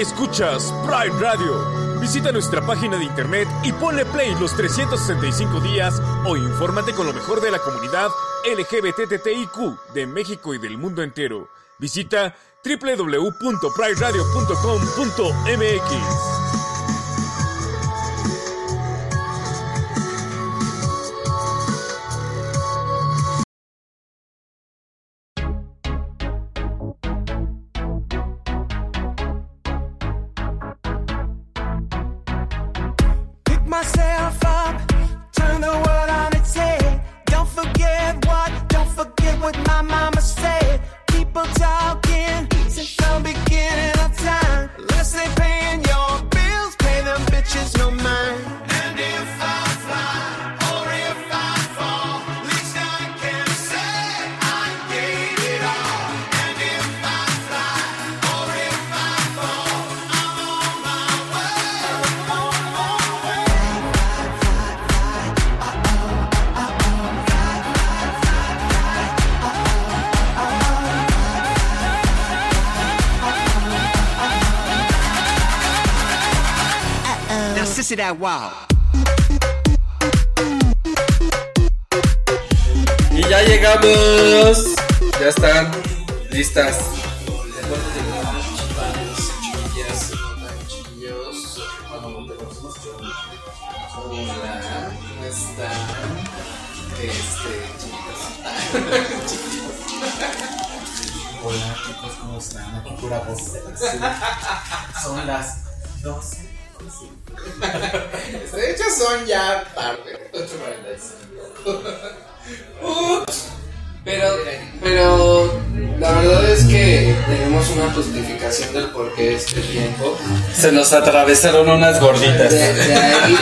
Escuchas Pride Radio. Visita nuestra página de internet y ponle play los 365 días o infórmate con lo mejor de la comunidad LGBTTIQ de México y del mundo entero. Visita www.prideradio.com.mx. that wow. Y ya llegamos. Ya están listas. Hola, ¿cómo están? Este, chicos. Hola, chicos, ¿cómo están? Aquí pura voz. Son las 12. De hecho, son ya tarde. 8.45. Pero, pero la verdad es que tenemos una justificación del por qué este tiempo. Se nos atravesaron unas gorditas. De, de ahí,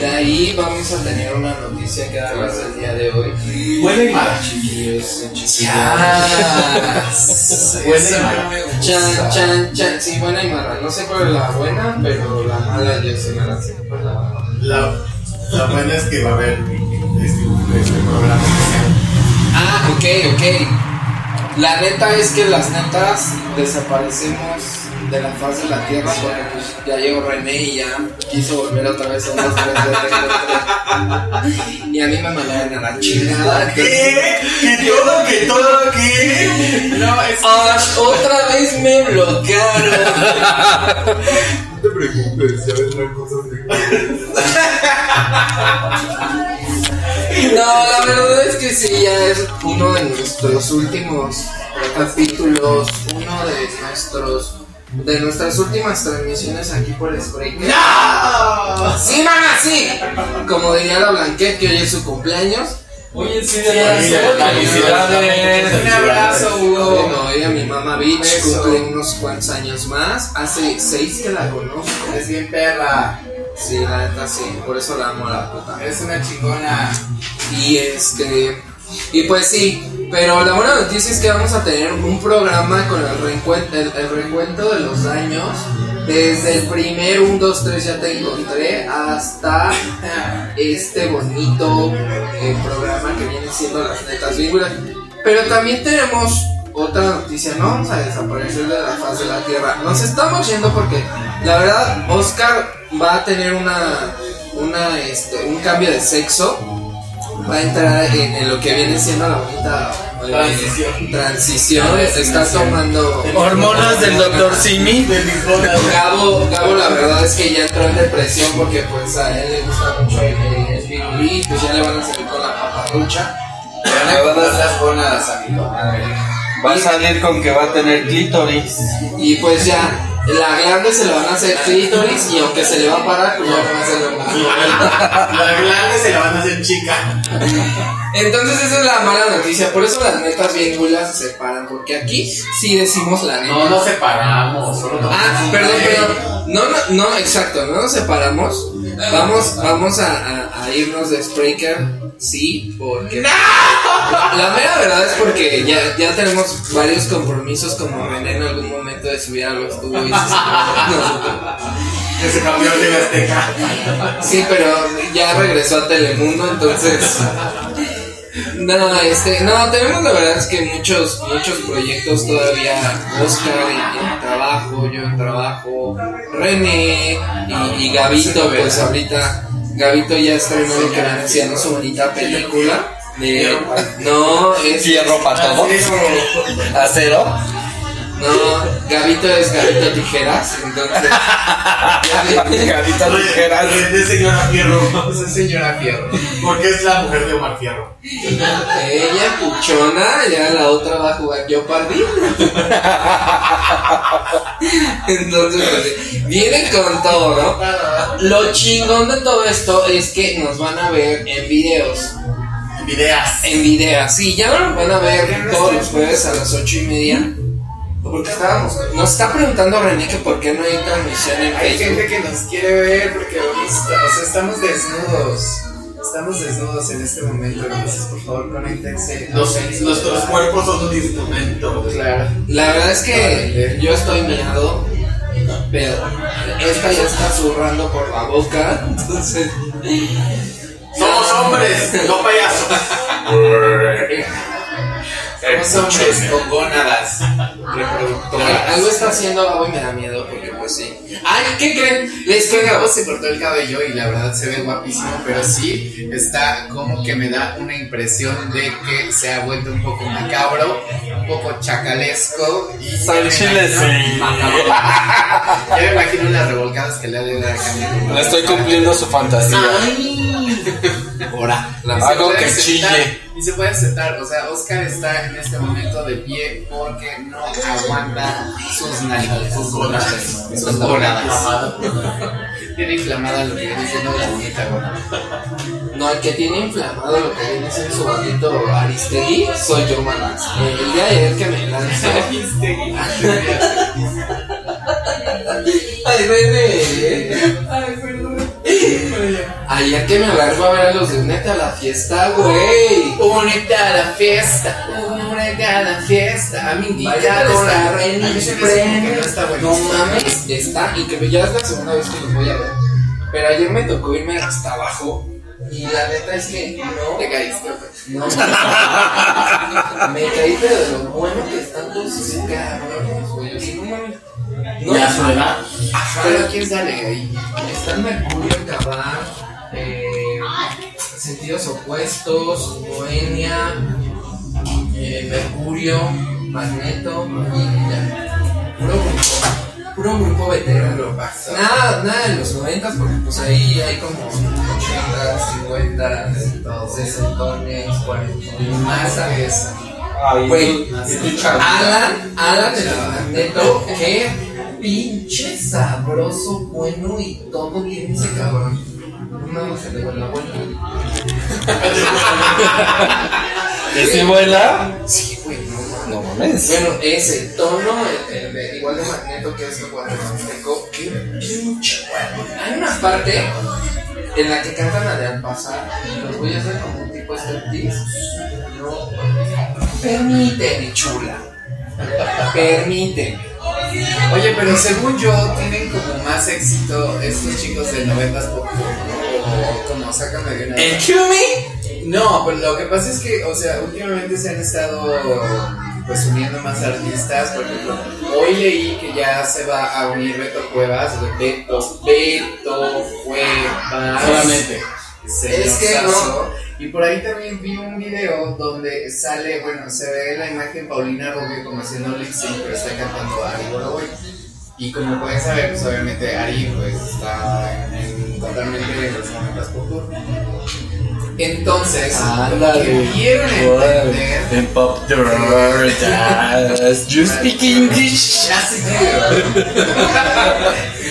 de ahí vamos a tener una noticia que darles el día de hoy. Buena y mala. Chiquillos, y mala. Chan, chan, chan. Sí, buena y mala. No sé cuál es la buena, pero la mala yo sí me la sé. ¿Cuál es la mala? La, la buena es que va a haber este, este programa ok, ok. La neta es que las netas desaparecemos de la faz de la tierra porque pues ya llegó René y ya quiso volver otra vez a tres de. Y a mí me mandaron a la chingada. ¿Qué? ¿Que todo? ¿Que todo? ¿Qué? No, es Ah, otra vez me bloquearon. No te preocupes, ya vendrán cosas No, la verdad es que sí, ya es uno de nuestros últimos capítulos, uno de nuestros de nuestras últimas transmisiones aquí por Spreaker. Sí, mamá, sí. Como diría la Blanquet, que hoy es su cumpleaños. Oye, sí, Felicidades. Un abrazo, Hugo. Bueno, hoy a mi mamá Beach cumple unos cuantos años más. Hace seis que la conozco. Es bien perra. Sí, la neta sí, por eso la amo a la puta. Eres una chingona. Y este. Y pues sí, pero la buena noticia es que vamos a tener un programa con el recuento, el, el de los años. Desde el primer 1, 2, 3 ya te encontré hasta este bonito eh, programa que viene siendo las netas figuras. Pero también tenemos otra noticia, no vamos a desaparecer de la faz de la tierra. Nos estamos yendo porque la verdad Oscar va a tener una, una este, un cambio de sexo va a entrar en, en lo que viene siendo la bonita eh, Transición. transición. Está tomando Hormonas del doctor Simi. Gabo, Gabo la verdad es que ya entró en depresión porque pues a él le gusta mucho el, el, el pirulí, pues ya le van a salir con la paparrucha. Me van a dar las bonas a mi comadre. Va a salir con que va a tener clítoris. Y pues ya, la grande se le van a hacer clítoris y aunque se le va a parar, pues ya no va a ser lo La grande se la van a hacer chica. Entonces esa es la mala noticia, por eso las netas bien gulas se separan, porque aquí sí decimos la neta. No nos separamos, solo Ah, perdón, perdón. No, no, no, exacto, no nos separamos. Vamos, vamos a, a- a irnos de Spreaker, sí, porque. La mera verdad es porque ya, ya tenemos varios compromisos, como René en algún momento de subir y se separó. Que se cambió de Azteca. Sí, pero ya regresó a Telemundo, entonces. No, este, no, tenemos la verdad es que muchos, muchos proyectos todavía. Oscar en, en trabajo, yo en trabajo, René y, y Gabito, pues ahorita Gabito ya estrenó lo que viene haciendo su bonita película. De, no, es Fierro para todo. Acero. No, Gabito es Gabito Tijeras, entonces. Gavita ligeras. Es señora Fierro. Esa señora Fierro. Porque es la mujer de Omar Fierro. Ella puchona, ya la otra va a jugar Jeopardy. Entonces, pues, viene con todo, ¿no? Lo chingón de todo esto es que nos van a ver en videos. Videas. En videos, sí, ya nos van a ver todos los jueves a las ocho y media. Porque estábamos. Nos está preguntando René que por qué no hay transmisión en Hay Facebook. gente que nos quiere ver porque o sea, estamos desnudos. Estamos desnudos en este momento. Entonces, por favor, conéctense. Los- nuestros cuerpos son un instrumento. Claro. La verdad es que yo estoy mirado, pero esta ya está zurrando por la boca, entonces. Somos hombres, no payasos. Somos hombres con gónadas reproductoras. Algo está haciendo hoy me da miedo porque pues sí. Ay, ¿qué creen? Les Es que Gabo se cortó el cabello y la verdad se ve guapísimo, pero sí está como que me da una impresión de que se ha vuelto un poco macabro, un poco chacalesco y ya me imagino- Ya me imagino las revolcadas que le ha de dar a. Le estoy cumpliendo su fantasía. Ahora, Algo que chille. Y se puede aceptar, o sea, Oscar está en este momento de pie porque no aguanta sus nalgas, sus gónadas, sus gónadas. Tiene inflamada lo que viene siendo la bonita gónada. No, el que tiene inflamado lo que viene siendo su bonito Aristegui soy yo, manas. Eh, El día de ayer que me lanzó. Ay, René. Ay, perdón. Ayer que me agarró a ver a los de Únete a la fiesta, güey. Únete a la fiesta, únete a la fiesta. A mi indicador, con la reina que no mames, está increíble. Ya es la segunda vez que los voy a ver. Pero ayer me tocó irme hasta abajo. Y la neta es que no. Te caíste. No. me caí, pero de lo bueno que están todos esos cabrones, güey. No mames. No, Ya suena. Pero quién sale ahí. están Mercurio, Cabar, eh, Sentidos Opuestos, Bohemia, eh, Mercurio, Magneto y ya. Puro grupo, puro grupo veterano. Nada, nada de los 90 porque pues ahí hay como 80, 50, 60, 40, más a veces. Güey, Alan, Alan de la Magneto, qué pinche sabroso, bueno y todo tiene ese cabrón. No se le va la vuelta. ¿Y si vuela? Sí, güey, no mames. No mames. Bueno, ese tono, el, el de- igual de Magneto que esto cuando Azteco, qué pinche bueno. Hay una parte en la que cantan la de al pasar y los voy a hacer como un tipo striptease. No, permíteme, chula. Permíteme. Oye, pero según yo, tienen como más éxito estos chicos del 90s pop o como sácame de una. ¿El? No, pero lo que pasa es que, o sea, últimamente se han estado pues uniendo más artistas. Por ejemplo, hoy leí que ya se va a unir Beto Cuevas, Beto, Beto Cuevas. Solamente. Es que no. Y por ahí también vi un video donde sale, bueno, se ve la imagen Paulina Rubio como haciendo lip sync, pero está cantando Ari Boroboy. Y como pueden saber, pues obviamente Ari pues está en, en totalmente en los momentos pop. Entonces, lo que quiero entender En Pop the World, yes. You speak English. Ya se quiero.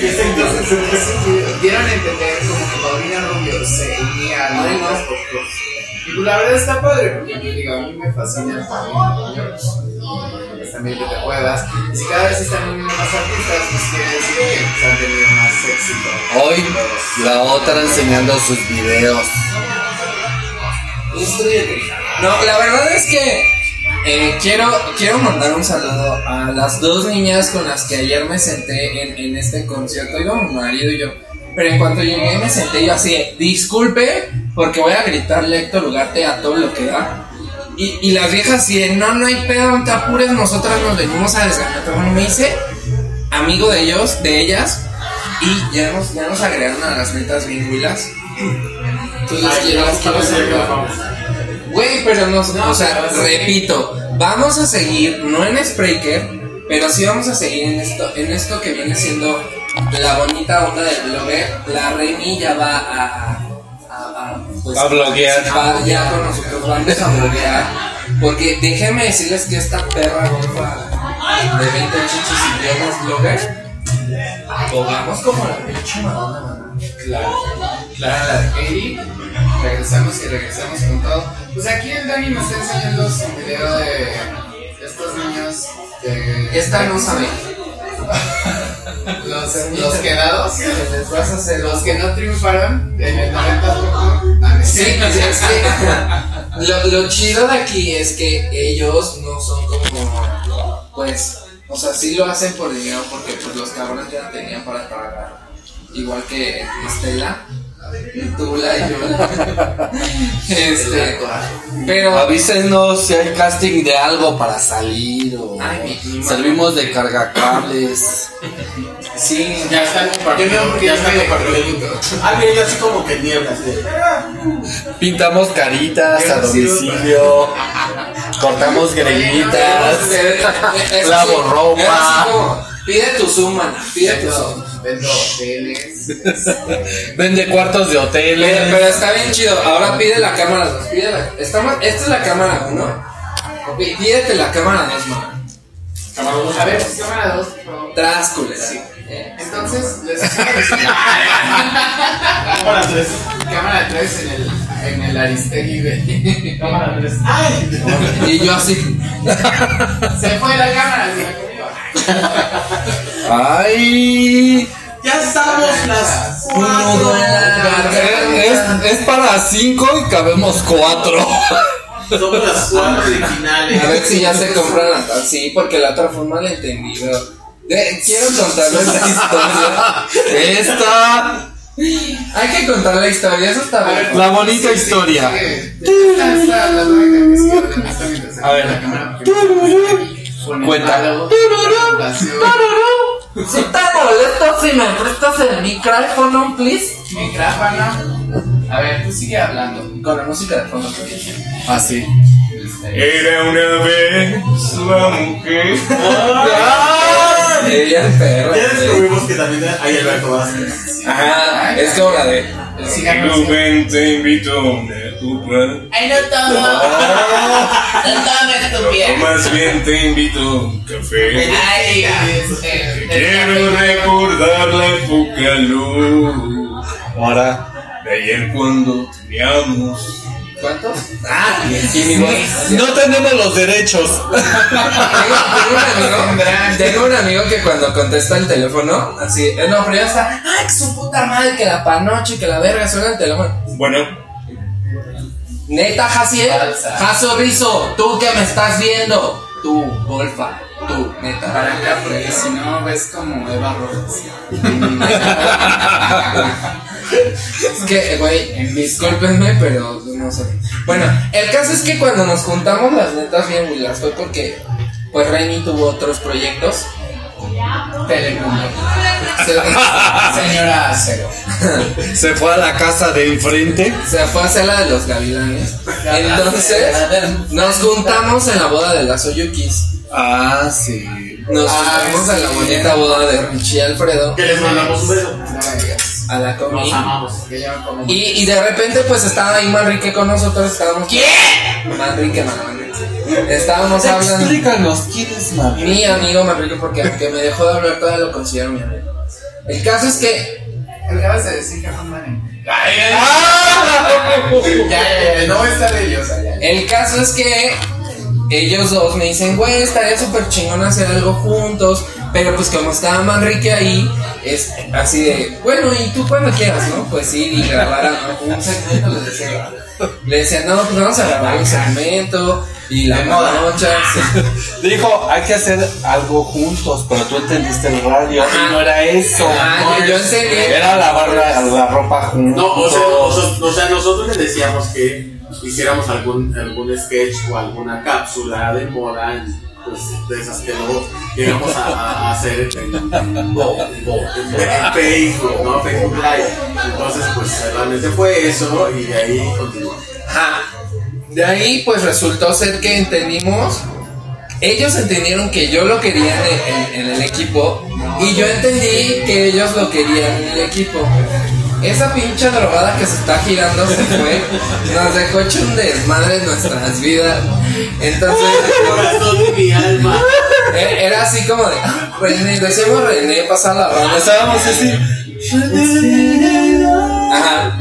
Entonces, a entender como que Paulina Rubio se unía a los más por tour. Y pues la verdad está padre, porque yo digo, a mí me fascina pues también que te puedas. Y si cada vez están uniendo más artistas, pues quiere decir que pues, han tenido más éxito. Hoy la otra enseñando sus videos. No, la verdad es que eh, quiero, quiero mandar un saludo a las dos niñas con las que ayer me senté en, en este concierto. Iba mi marido y yo. Pero en cuanto llegué me senté yo así, de, disculpe, porque voy a gritarle a Héctor Ugarte a todo lo que da. Y, y las viejas así de, no, no hay pedo, no te apures, nosotras nos venimos a desganar. Bueno, me hice amigo de ellos, de ellas, y ya nos, ya nos agregaron a las netas bien huilas. Entonces, Ay, las quiero. Güey, pero no, o sea, pero repito, vamos a seguir, no en Spreaker, pero sí vamos a seguir en esto, en esto que viene siendo la bonita onda del blogger. La Remy ya va a, a, a, pues, A bloguear. va ya con nosotros vamos a bloguear. Porque déjenme decirles que esta perra golfa de 20 chichis y piernas blogger, jugamos como la pinche Madonna. Claro, claro, la de Katie. Regresamos y regresamos con todo. Pues aquí el Dani me está enseñando su video de estos niños de. Esta no sabe. Los, los quedados, que les vas a hacer los que no triunfaron en el 90 Ah, Sí, pues es que lo, lo chido de aquí es que ellos no son como, pues, o sea, sí lo hacen por dinero porque pues los cabrones ya tenían para pagar. Igual que Estela, Tula y yo. Este, pero Avísenos si hay casting de algo para salir o Ay, mi- mi servimos de cargacables. sí, Ya está compartido. Ya ya está compartido. Ah, mira, yo así como que niebla, así. Pintamos caritas a domicilio. Cortamos greñitas. Lavo ropa. Pide tu mana, pide tu zoom. Vendo, vendo hoteles. este, Vende cuartos de Pero, hoteles. pero está bien chido. Ahora pide la cámara 2. Pide la, estamos- esta es la cámara 1. Pídete la cámara 2, man. A ver, cámara 2, por favor. Tráscule, sí. Eh, Entonces, les. Cámara 3. Cámara 3 en el, en el Aristegui de. Cámara 3. ¡Ay! Y yo así. Se fue la cámara, comió. Ay. Ya estamos las la garganta. Es, es para cinco y cabemos cuatro. Somos las cuatro originales. A ver si ya se compran la Sí, porque la otra un malentendido. De- quiero contarles la historia. Esta. Hay que contar la historia, eso está bien. La bonita historia. La, la orden esta mientras se A ver. Cuenta. Si te molesto si me prestas el micrófono, please. Micrófono. A ver, tú sigue hablando. Con la música de fondo. please. Así. Este, Era una vez la mujer. Ella el perro. Ya descubrimos que también hay Alberto Vázquez. Ajá, es como la de. el sí. Rubén te invito Ay, no todo. No tomes tu O piel. más bien te invito a un café. Ay, Quiero recordar la época luz Ahora. de ayer cuando teníamos. ¿Cuántos? Ah, y mi voz. No tenemos los derechos. Tengo, tengo un amigo, tengo un amigo que cuando contesta el teléfono, así, eh, no, pero ya está, ay, que su puta madre, que la panoche, que la verga, suena el teléfono. Bueno, Neta, Jaciel. Jaso Rizo, tú que me estás viendo, tú, golfa, tú, neta. Para acá, porque si no ves como Eva Rojas. Es que, güey, discúlpenme, pero no sé. Bueno, el caso es que cuando nos juntamos las netas bien huilas fue porque, pues, Reni tuvo otros proyectos. Telemundo. Se, Señora Cero. Se fue a la casa de enfrente. se fue a hacer la de los gavilanes. Entonces, nos juntamos en la boda de las Oyukis. Ah, sí. Nos juntamos en la bonita boda de Richie y Alfredo. Que les mandamos un beso. A la comi. Nos amamos. Que ya me como. Y, y de repente pues estaba ahí Manrique con nosotros, estábamos... ¿Quién? Manrique, man, Manrique. Estábamos hablando... Explícanos quién es Mario. Mi amigo Manrique, porque aunque me dejó de hablar todavía lo considero mi amigo. El caso es que... Acabas de decir que no. Ya, de ellos allá. El caso es que ellos dos me dicen, güey, estaría súper chingón hacer algo juntos. Pero pues como estaba Manrique ahí, es así de, bueno, y tú cuando quieras, ¿no? Pues sí, y grabar un segmento, les decía. Le decía, no, pues vamos a grabar un segmento. Y la De moda. Dijo, hay que hacer algo juntos, pero tú entendiste el radio Ajá. y no era eso. Ah, yo, yo entendí. Era lavar la, la ropa juntos. No, o sea, o sea, o sea, nosotros le decíamos que hiciéramos algún, algún sketch o alguna cápsula de moda, pues de esas que luego llegamos a, a hacer en, en- en Facebook, ¿no? Facebook Live. Entonces, pues realmente fue eso y de ahí continuó. Ajá. De ahí, pues resultó ser que entendimos. Ellos entendieron que yo lo quería en, en- en el equipo. Y yo entendí que ellos lo querían en el equipo. Esa pinche drogada que se está girando se fue. Nos dejó hecho un desmadre en nuestras vidas. Entonces. Corazón de mi alma. e- Era así como de. "Ah, René, decimos René, pasa la ronda. Estábamos así. Ajá.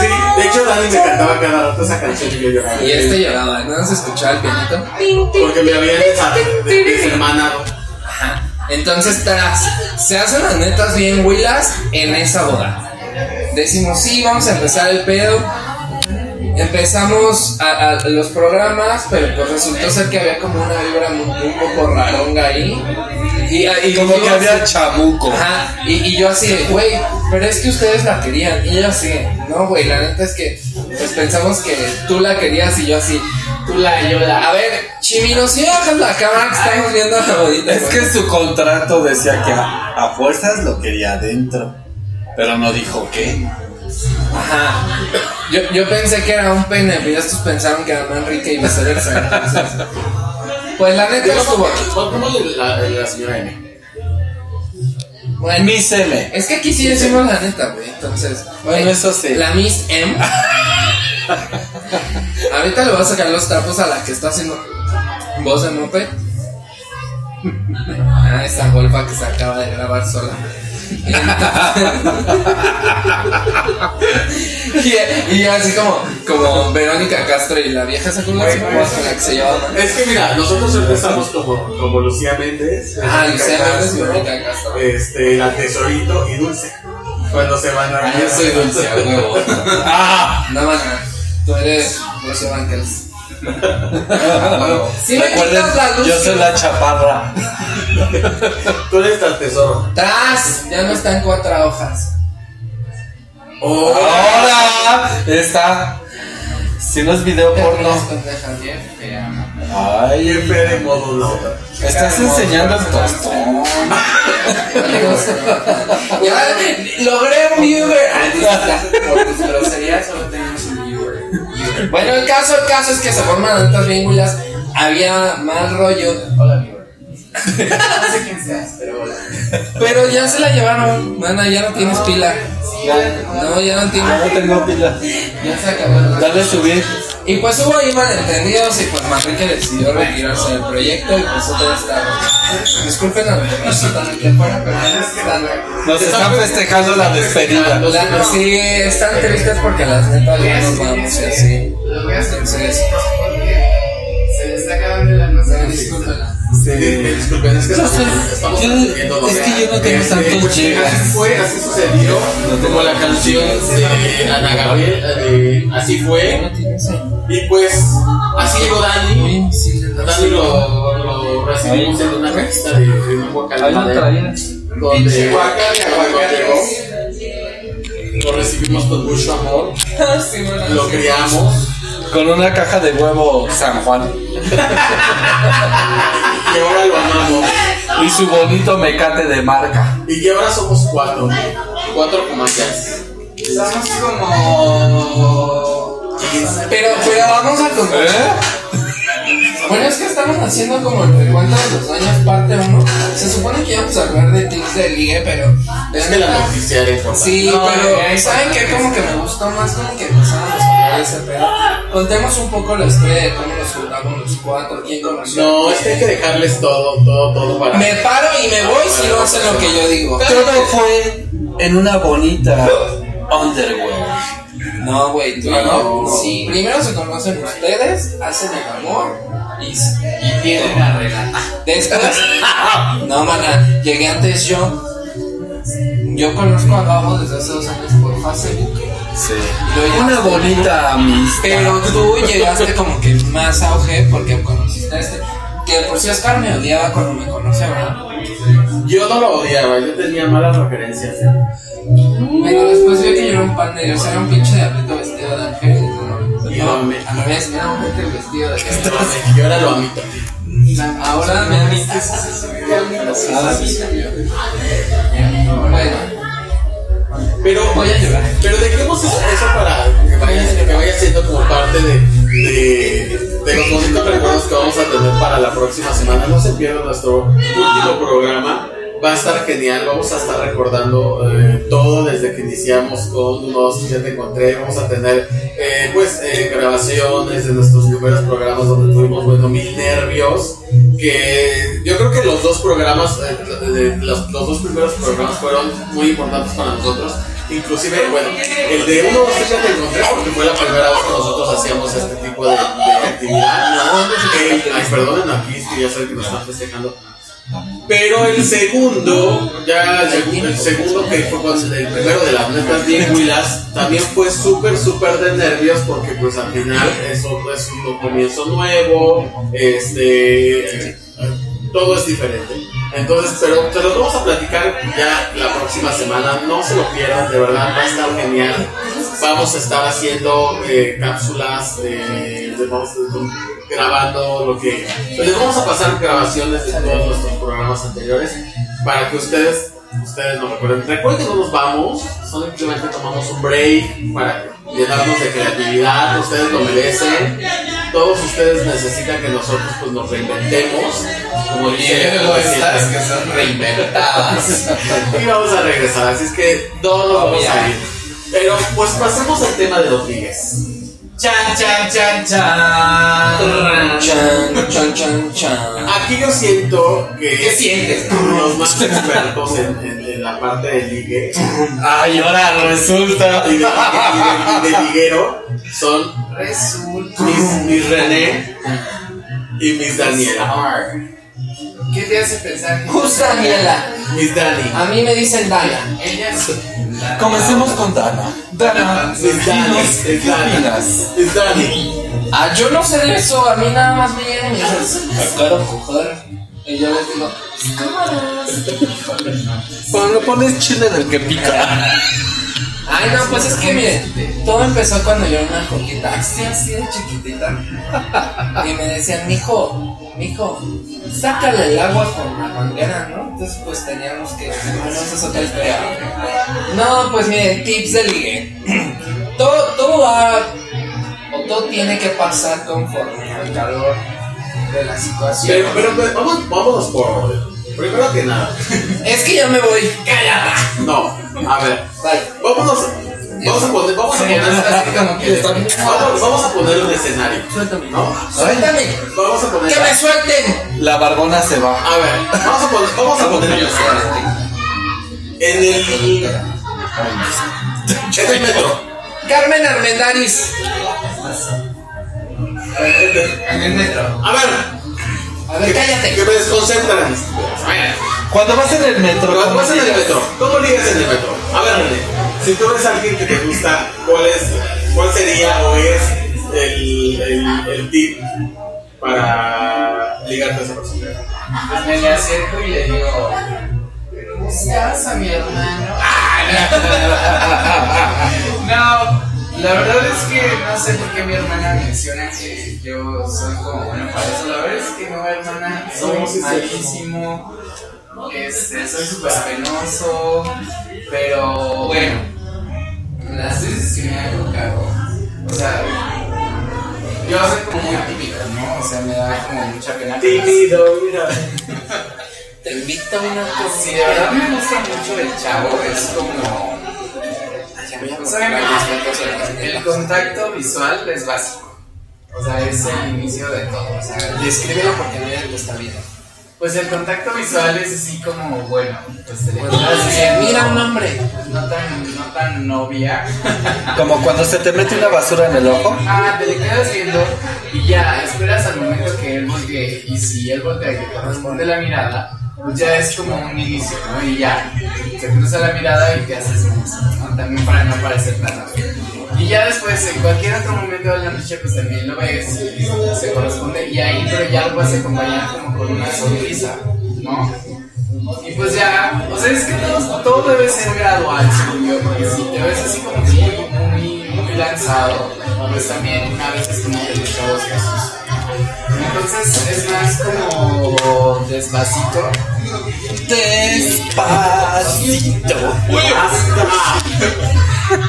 Sí, de hecho Dani me cantaba cada rato esa canción y yo lloraba. Y este lloraba, ¿no? Se escuchaba el pianito. Porque me de- deshermanado. Ajá. Entonces, tras, se hacen las netas bien huilas en esa boda. Decimos, sí, vamos a empezar el pedo. Empezamos a, a los programas, pero pues resultó ser que había como una vibra un, un poco raronga ahí. Y, y Como que así- había chamuco. Ajá, y, y yo así de, güey, pero es que ustedes la querían. Y yo así, no, güey, la neta es que pues pensamos que tú la querías y yo así, tú la, yo la. A ver, Chimino, si bajas la cámara que estamos viendo la bodita. Es que su contrato decía que a, a fuerzas lo quería adentro. Pero no dijo qué. Ajá. Yo, yo pensé que era un pene, pero estos pensaron que era Manrique y viceversa. entonces, Pues la neta estuvo. ¿Cómo es la, la señora M? Bueno, Miss M. es que aquí sí decimos la neta, güey. Entonces, Bueno, eso sí. La Miss M. Ahorita le voy a sacar los trapos a la que está haciendo voz de moped. Ah, esa golfa que se acaba de grabar sola. y, y así como, como Verónica Castro y la vieja esa con la con la que se llevaba. Es que mira, nosotros empezamos como, como Lucía Méndez. Ah, Lucía Méndez y Verónica Castro. Este, la Tesorito y Dulce. Cuando se van a Ah, yo soy dulce, a huevo. Ah, No, mana, tú eres Rocío Banquels. A huevo. Si me recuerden, quitas la luz. yo soy la chaparra. Tú eres el tesoro. Tras, ya no están cuatro hojas. Ahora está. Si no es video porno. Ay, fea de modo estás enseñando el tostón. Logré un viewer. Por tus groserías solo tenemos un viewer. Bueno, el caso, el caso es que se forman tantas vínculas. Había mal rollo. Hola. No sé quién seas, pero hola. Pero ya se la llevaron. Mana, ya no tienes pila. No, ya no No tienes. tengo pila. Ya se acabó. Dale subir. Y pues hubo ahí malentendidos y pues Manrique decidió retirarse del proyecto y pues otra vez está. Disculpen a los que están aquí afuera, pero ya están. Nos están festejando la despedida. La- sí, están tristes porque las netas ya nos vamos y así. Entonces, Se le está acabando el almacén. discúlpenla. Eh, Disculpen, es que Yo estamos, estamos yo- es que yo no tengo este, tantos pues, gigas. Así fue, así sucedió. Como la canción de Ana Gabriel, de Así fue. Y pues, así llegó Dani. Dani lo, lo recibimos en una cajita de, de traía. Donde cuando llegó, lo recibimos con mucho amor. Lo criamos. Con una caja de huevo San Juan. Y ahora lo amamos. Y su bonito mecate de marca. Y ahora somos cuatro. Cuatro comandantes. Somos como. Pero, pero vamos a contar. Bueno, es que estamos haciendo como el recuento de los años parte 1. Se supone que íbamos a hablar de tics de ligue, pero. Es que la noticia importante. Sí, No, pero ¿saben qué? Como que me gustó más como que empezamos a hablar de ese pedo. Contemos un poco la historia de cómo nos juntamos los cuatro, quién conoció. No, es que hay que dejarles todo, todo, todo para. Me paro y me voy si no hacen lo que yo digo. Todo fue en una bonita underwear. No, güey, tú yo. no. no. Sí, primero se conocen ustedes, hacen el amor y, y Tienen la regla. Después, no, mana, llegué antes yo. Yo conozco a Gabo desde hace dos años por Facebook. Sí. Una bonita amistad. Pero tú llegaste como que más auge porque conociste a este. Que por si Oscar me odiaba cuando me conoció, ¿verdad? Yo no lo odiaba, yo tenía malas referencias. Pero después vi que yo era un pan de. Sea, era un pinche diablito vestido de ángel. Yo no, amé. al revés, era un ángel vestido de ángel. Yo era lo amito. Ahora me amistas. Bueno, Pero, voy a llorar. pero dejemos eso, eso para que vaya, que vaya siendo como parte de, de, de los bonitos recuerdos que vamos a tener para la próxima semana. No se pierdan nuestro último programa. Va a estar genial, vamos a estar recordando eh, todo desde que iniciamos con unos ya te encontré, vamos a tener eh, pues eh, grabaciones de nuestros primeros programas donde tuvimos bueno mil nervios, que yo creo que los dos programas, los, los dos primeros programas fueron muy importantes para nosotros, inclusive bueno, el de uno dos ya te encontré porque fue la primera vez que nosotros hacíamos este tipo de, de actividad, Eh, ay perdonen aquí, es que ya saben que nos están festejando. Pero el segundo, ya el, segundo que fue cuando- el primero de las netas bien huilas, también fue súper, súper de nervios porque pues al final eso es un comienzo nuevo, este, todo es diferente. Entonces, pero se los vamos a platicar ya la próxima semana, no se lo pierdan, de verdad va a estar genial. Vamos a estar haciendo eh, cápsulas, eh, de- vamos a- grabando lo que... pues les vamos a pasar grabaciones de todos nuestros programas anteriores para que ustedes, ustedes nos recuerden. Recuerden que no nos vamos, simplemente tomamos un break para llenarnos de creatividad, ustedes lo merecen. Todos ustedes necesitan que nosotros pues nos reinventemos, como dice estas que son reinventadas. Y vamos a regresar, así es que no nos vamos a ir. Pero pues pasemos al tema de Rodríguez. Chan, chan, chan, chan. Chan, chan, chan, chan. Aquí yo siento que ¿Qué sientes? los más expertos en, en- en la parte de ligue Ay, ahora resulta. y de, y de- y de liguero son Resulta. Miss, Miss René y Miss Daniela. ¿Qué te hace pensar que Who's Daniela? Miss Dani. A mí me dicen Dana. ella es Comencemos con Dana. Dana, Miss Dani. ¿qué Dani. Dani. Ah, yo no sé de eso. A mí nada más me llegan y me dicen, quiero coger. Y yo les digo, Cuando pones chile del que pica. ay, no, pues es que miren, todo empezó cuando yo era una coquita, así, así de chiquitita. Y me decían, mijo, mijo, sácale el agua con la manguera, ¿no? Entonces, pues teníamos que. No, pues miren, tips de ligue. todo, todo va. O todo tiene que pasar conforme al calor de la situación. Pero, pero, pero vamos, vámonos por. Primero que nada. Es que ya me voy. ¡Cállate! No, a ver. Vámonos. Vamos a poner, vamos a poner, vamos, vamos a poner un escenario. Suéltame. ¿No? Suéltame. Vamos a poner. ¡Que me suelten! La barbona se va. A ver, vamos a poner, vamos a poner. En el. En el metro. Carmen Armendaris. en el metro. A ver. A ver, cállate. Que me desconcentran. A ver. Cuando vas en el metro, ¿cómo vas en el metro. ¿Cómo ligas en el metro? A ver, René. Si tú ves a alguien que te gusta, ¿cuál es, cuál sería o es el, el, el tip para ligarte a esa persona? Pues me le acerco y le digo, ¿cómo estás a mi hermano? No, la verdad es que no sé por qué mi hermana menciona que yo soy como bueno para eso. La verdad es que no, hermana, soy malísimo. Este, soy súper penoso, pero bueno, las veces que me hago cago, o sea, yo soy como muy tímido, ¿no? O sea, me da como mucha pena. Tímido, mira. Te invito a una Si de verdad me gusta mucho el chavo, es como. El contacto visual es básico. O sea, es el inicio de todo. O sea, Descríbelo porque nadie lo está viendo. Pues el contacto visual es así como, bueno, pues te le mira un hombre. No tan, no tan novia. Como cuando se te mete una basura en el ojo. Ah, te le quedas viendo y ya esperas al momento que él voltee. Y si él voltea y te corresponde la mirada, pues ya es como un inicio, ¿no? Y ya, se cruza la mirada y te haces ¿no? también para no parecer obvio. Y ya después, en cualquier otro momento de la noche, pues también lo ves, se corresponde, y ahí, pero ya lo vas a acompañar como con una sonrisa, ¿no? Y pues ya, o sea, es que todo, todo debe ser gradual, según yo, porque si te ves así como muy, muy, muy lanzado, pues también a veces como que te chavos. Entonces es más como despacito. Despacito.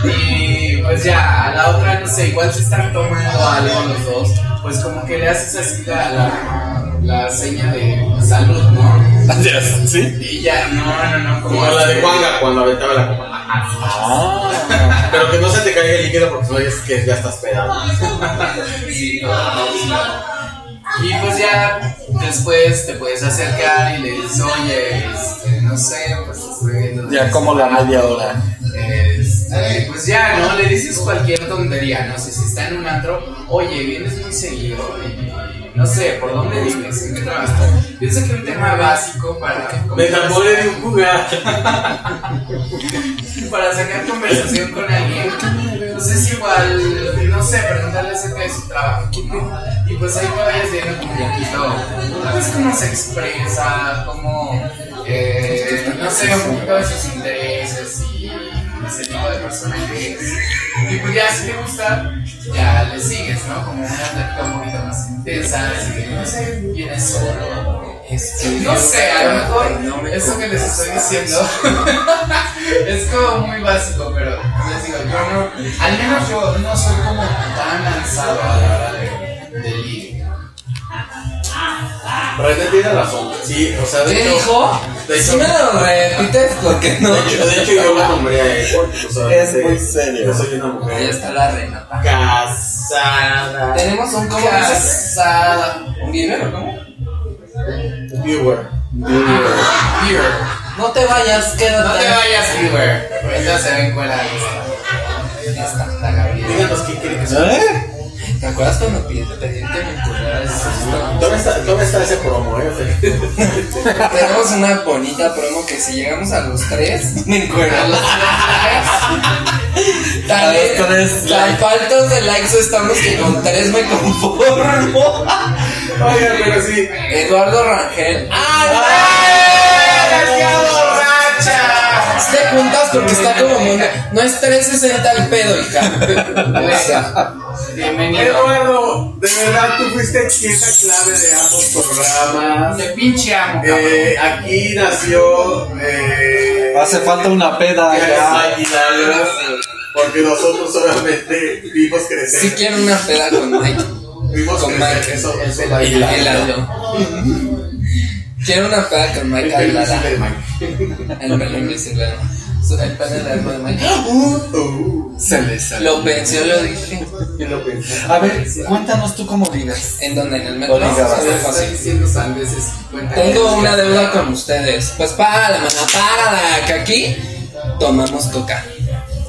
Y pues ya, a la otra, no sé, igual se están tomando algo los dos, pues como que le haces así la, la, la seña de salud, ¿no? ¿Sí? Y ya, no, no, no, como Como la de Juanga cuando aventaba la copa. Ah. Pero que no se te caiga el líquido porque no es que ya estás pedado. Sí, no, no, sí. Y pues ya después te puedes acercar y le dices, oye, este, no sé, pues estoy viendo. Ya como la media hora. Este, pues ya, ¿no? Le dices cualquier tontería, no sé, si está en un antro, oye, vienes muy seguido y no sé, ¿por dónde vives? ¿En qué trabajas? Piensa que un tema básico para... Me enamoré de un jugar. para sacar conversación con alguien, pues es igual, no sé, preguntarle acerca de su trabajo, ¿no? Y pues ahí me vayas viendo como un poquito, pues cómo se expresa, cómo, eh, no sé, un poquito de sus intereses y ese tipo de persona que es. Y pues ya, si te gusta, ya le sigues, ¿no? Como una plática un poquito más intensa, así que, no sé, vienes solo. No sé, a lo mejor eso que les estoy diciendo es como muy básico, pero les digo, yo no, al menos yo no soy como tan lanzado a la hora de, de. René tiene razón. Sí, o sea, de ¿Qué hecho. dijo? De Si me lo repites, porque no. de hecho, de hecho yo lo nombré a él. o sea, Es sé muy serio. Yo soy una Ahí mujer está la Renata. casada. Tenemos un ¿cómo casada. ¿Un viewer o cómo? Viewer. Viewer. No te vayas, quédate. No te vayas, viewer. Ahorita se ven fuera de esta. Esta, la Gabriela. Díganos qué quiere que sea. ¿Eh? ¿Te acuerdas cuando que me encuadraras? ¿Dónde está, ¿Dónde está ese promo, eh? Tenemos una bonita promo que si llegamos a los tres, me. A los tres Tan faltos de likes estamos que con tres me conformo. Oigan, pero sí. Eduardo Rangel. Te juntas porque está como. No es 360 el pedo, hija. Bienvenido. Eduardo, de verdad tú fuiste pieza clave de ambos programas. Te pinche amo. Eh, aquí nació. Eh, Hace falta una peda ya. Porque nosotros solamente vimos crecer. si quiero una peda con Mike. Vimos Con crecer. Mike. Eso, eso El. Quiero una peda con Mike El Alada. de Mike. El. El pelo largo de Mike. Uh, Se le sale. Lo pensé, lo dije. ¿Quién lo pensó? A ver, cuéntanos tú cómo digas. ¿En donde ¿En el metro? Bien sandeces. Cuenta. Tengo una deuda con ustedes. Pues págala, mana, págala. Que aquí tomamos coca.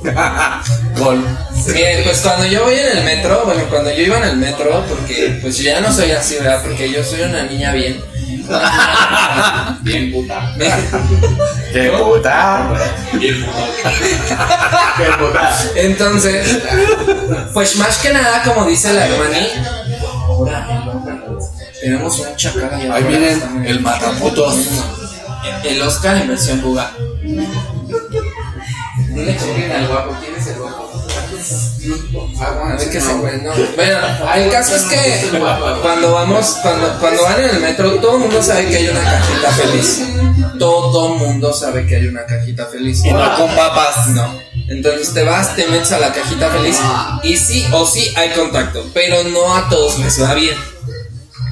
Gol. Miren, pues cuando yo voy en el metro, bueno, cuando yo iba en el metro, porque pues yo ya no soy así, ¿verdad? Porque yo soy una niña bien. Bien puta. ¡Qué puta! Qué puta. Entonces, pues más que nada, como dice la hermani, ahora tenemos un chacal allá Ahí vienen el mataputos. El Oscar en versión buga. Dile que viene al guapo. ¿Quién es el guapo? A ver qué se güey, no. Bueno, el caso es que cuando vamos, cuando, cuando van en el metro, todo el mundo sabe que hay una cajita feliz. Todo el mundo sabe que hay una cajita feliz. Y no con papas. No. Entonces te vas, te metes a la cajita feliz y sí o sí hay contacto, pero no a todos les va bien.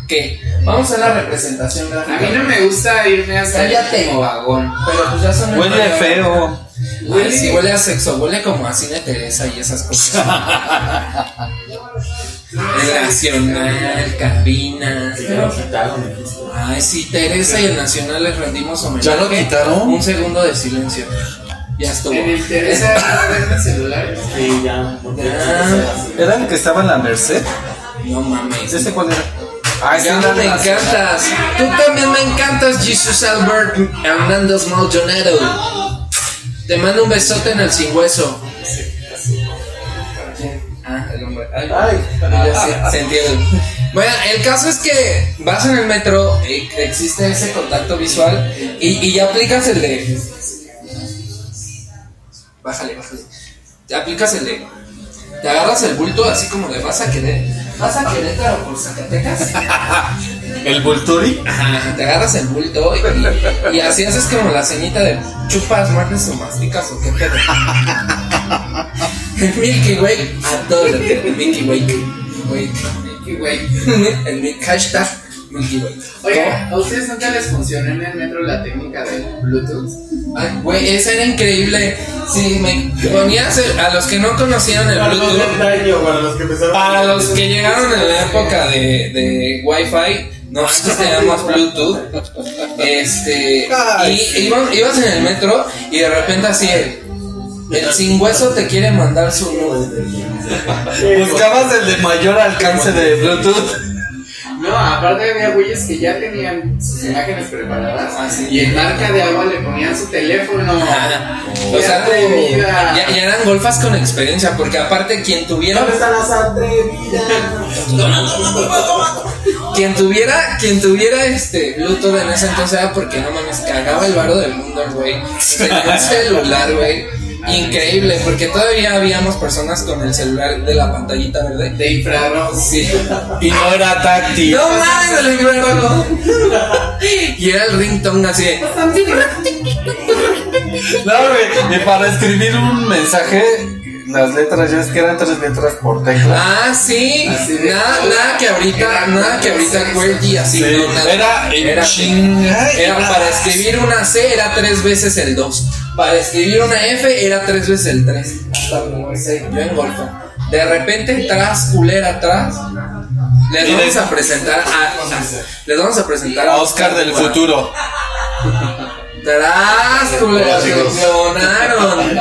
¿Qué? Vamos a la representación gráfica. A mí no me gusta irme hasta como vagón. Pero pues ya son Huele feo. Huele, sí, huele a sexo, huele como a cine Teresa y esas cosas. el Nacional, cabinas. Ya lo quitaron. Ay, sí, Teresa y el Nacional les rendimos homenaje. ¿Ya lo quitaron? Un segundo de silencio. Ya estuvo. En el Teresa no venden celulares. Sí, ya. Ya. ¿Era el que estaba en la Merced? No mames. ¿Ese cuál era? Ay, sí, Gabo, no, me encantas. Tú también me encantas, Jesus Albert Hernández Maldonado. Te mando un besote en el sin hueso. Ah, el hombre. Ay, ya sé, se entiende. Bueno, el caso es que vas en el metro, eh, existe ese contacto visual y, y ya aplicas el de. Bájale, bájale. Te aplicas el de. Te agarras el bulto así como de vas a querer. Vas a querer, pero por Zacatecas. El Vulturi. Ajá, te agarras el bulto y, y así haces como la ceñita de chupas, muerdes o masticas o qué pedo. El Milky Way, a todo lo que el Milky Way. Way. Milky Way. El mi- hashtag Milky Way. Oiga, ¿a ustedes nunca les funcionó en el metro la técnica del Bluetooth? Ay, güey, esa era increíble. Sí, me ponías el- a los que no conocían el Para los de Bluetooth. para los que empezaron. Para los que llegaron en la época de, de Wi-Fi, no, antes teníamos Bluetooth. Este, y iba- ibas en el metro y de repente así el, el sin hueso te quiere mandar su nude. Buscabas el de mayor alcance de Bluetooth. No, aparte había güeyes que ya tenían sus imágenes preparadas Ah, sí. y en marca de agua le ponían su teléfono. O sea, atrevida. ya, ya eran golfas con experiencia, porque aparte quien tuviera ¿Dónde están las atrevidas? Quien tuviera quien tuviera este Bluetooth en ese entonces era porque no mames cagaba el varo del mundo el güey tenía un celular güey increíble porque todavía habíamos personas con el celular de la pantallita verde De infrarrojo. sí Y no era táctil. no mames el infrarrojo y era el ringtone así de, No, güey. Y para escribir un mensaje, las letras ya es que eran tres letras por tecla. ah sí. Nada, nada que ahorita nada que ahorita QWERTY así Sí, no, nada. era era, era para escribir una C era tres veces el 2 para escribir una F era tres veces el 3 hasta no sé, yo en golfo. De repente tras culera atrás les Y vamos de- a presentar a les vamos a presentar A Oscar del futuro. tras culera se clonaron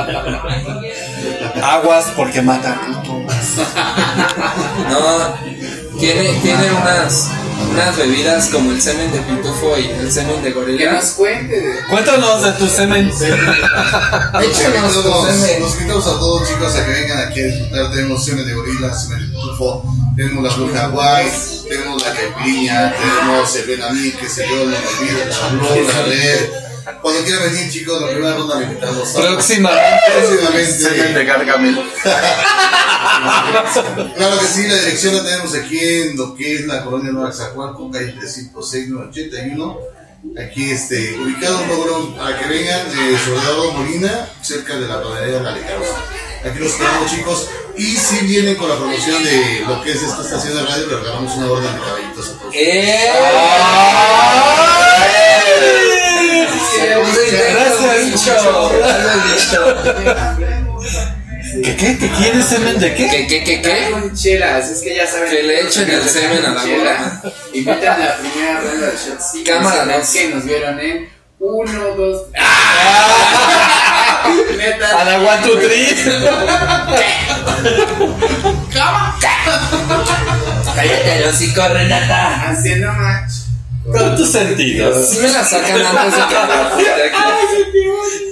Aguas porque mata. no tiene tiene unas unas bebidas como el semen de pitufo y el semen de Que gorila nos cuente Cuéntanos de tu semen. Échanos tu Los, semen. los invitamos a todos chicos a que vengan aquí a disfrutar. Tenemos semen de gorila, semen de tufo, tenemos la bruja white, tenemos la caipirinha, tenemos el benamí, que se yo, la blue, la red. Cuando quieran venir chicos, la primera ronda la invitamos. Próximamente. Próximamente. Semen de Gargamel. Claro que sí, la dirección la tenemos aquí en lo que es la colonia Nueva Zacualco, calle 356 981. Aquí este, ubicado un poco para que vengan de Soledad Molina, cerca de la panadería Galecaros. Aquí los esperamos chicos. Y si vienen con la promoción de lo que es esta estación de radio, le regalamos una orden de caballitos a todos. ¡Eh! Gracias, bicho. Gracias, bicho. ¿Qué qué? ¿Qué quieres semen de qué? ¿Qué, qué, qué, qué? con chelas, es que ya saben Que le echen el semen a la chela. Invitan la primera ronda de shots. Cámara, es que nos vieron en uno, dos. Neta. A la one, two, three. Cállate el hocico, Renata. Haciendo match. Con tus sentidos. Sí me la sacan antes de que.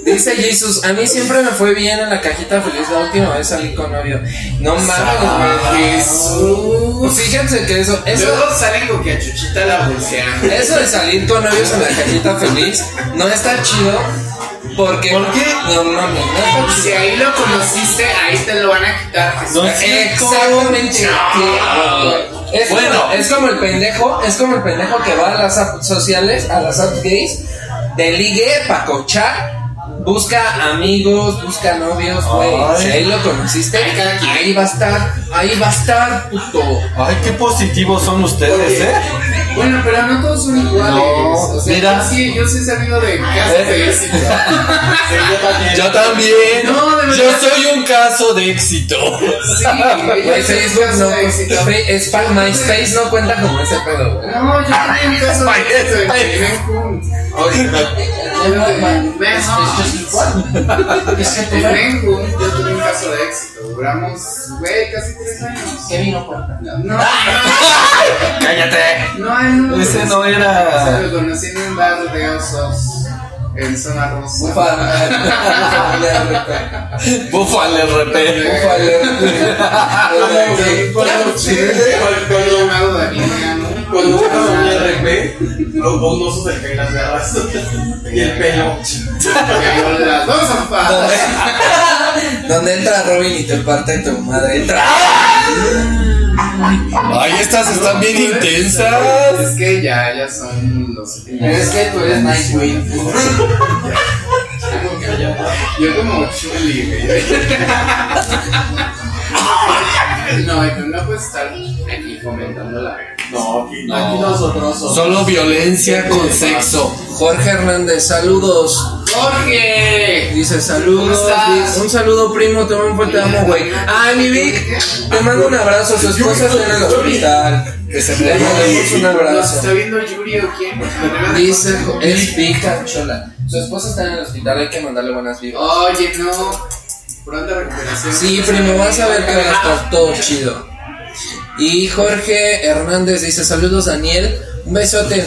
Dice Jesus, a mí siempre me fue bien en la cajita feliz la última vez salí con novio. No mames, güey, Jesús. Fíjense que eso, eso, Luego salen con que a Chuchita la bolsean. eso de salir con novios en la cajita feliz no está chido. Porque, ¿Por qué? No mames, no está Si ahí lo conociste, ahí te lo van a quitar. No. Exactamente. que- Es, Bueno. como, es como el pendejo, es como el pendejo que va a las apps sociales, a las apps gays, de ligue pa' cochar, busca amigos, busca novios, güey. Si ahí lo conociste, ahí va a estar, ahí va a estar, puto. Ay, qué positivos son ustedes, ¿eh? Bueno, pero no todos son iguales. No, o sea, mira. yo sí, yo sí he sabido de casos de éxito. Yo también. No, de verdad. Yo soy un caso de éxito. Sí, yo he Facebook caso no, de éxito. Fe- es pa- MySpace no cuenta como ese pedo. No, yo también un caso de éxito juntos. Es que yo tuve un caso de éxito. Duramos, güey, casi tres años. ¿Qué vino por No, ¡Cállate! no, no. Ese no Se era. lo conocí en un bar de osos en zona rosa. Búfale, repé. Cuando llamado Daniela, ¿no? Cuando uno un RP, los dos no se caen las garras y el pelo. Las dos fadas. Donde entra Robin y te parte tu madre. Entra. Ay, estas están bien intensas. Es que ya, ya son los últimos. Es que tú eres Nightwing. Yo como Chuli, güey. No, no puedes estar aquí comentando la verdad. No, aquí, aquí nosotros somos. Solo violencia con sexo. Jorge Hernández, saludos. ¡Jorge! Dice saludos. Un saludo, primo. Te mando un fuerte amo, güey. Ay, mi Vic. Te mando un abrazo. Su esposa está en el hospital. Que se le mandamos un ¿Nos abrazo. está viendo Yuri o quién? Dice, es Vic Canchola. Su esposa está en el hospital. Hay que mandarle buenas vibras. Oye, no. Pronta recuperación. Sí, primo, vas a ver que va a estar todo chido. Y Jorge Hernández dice, saludos Daniel, un besote.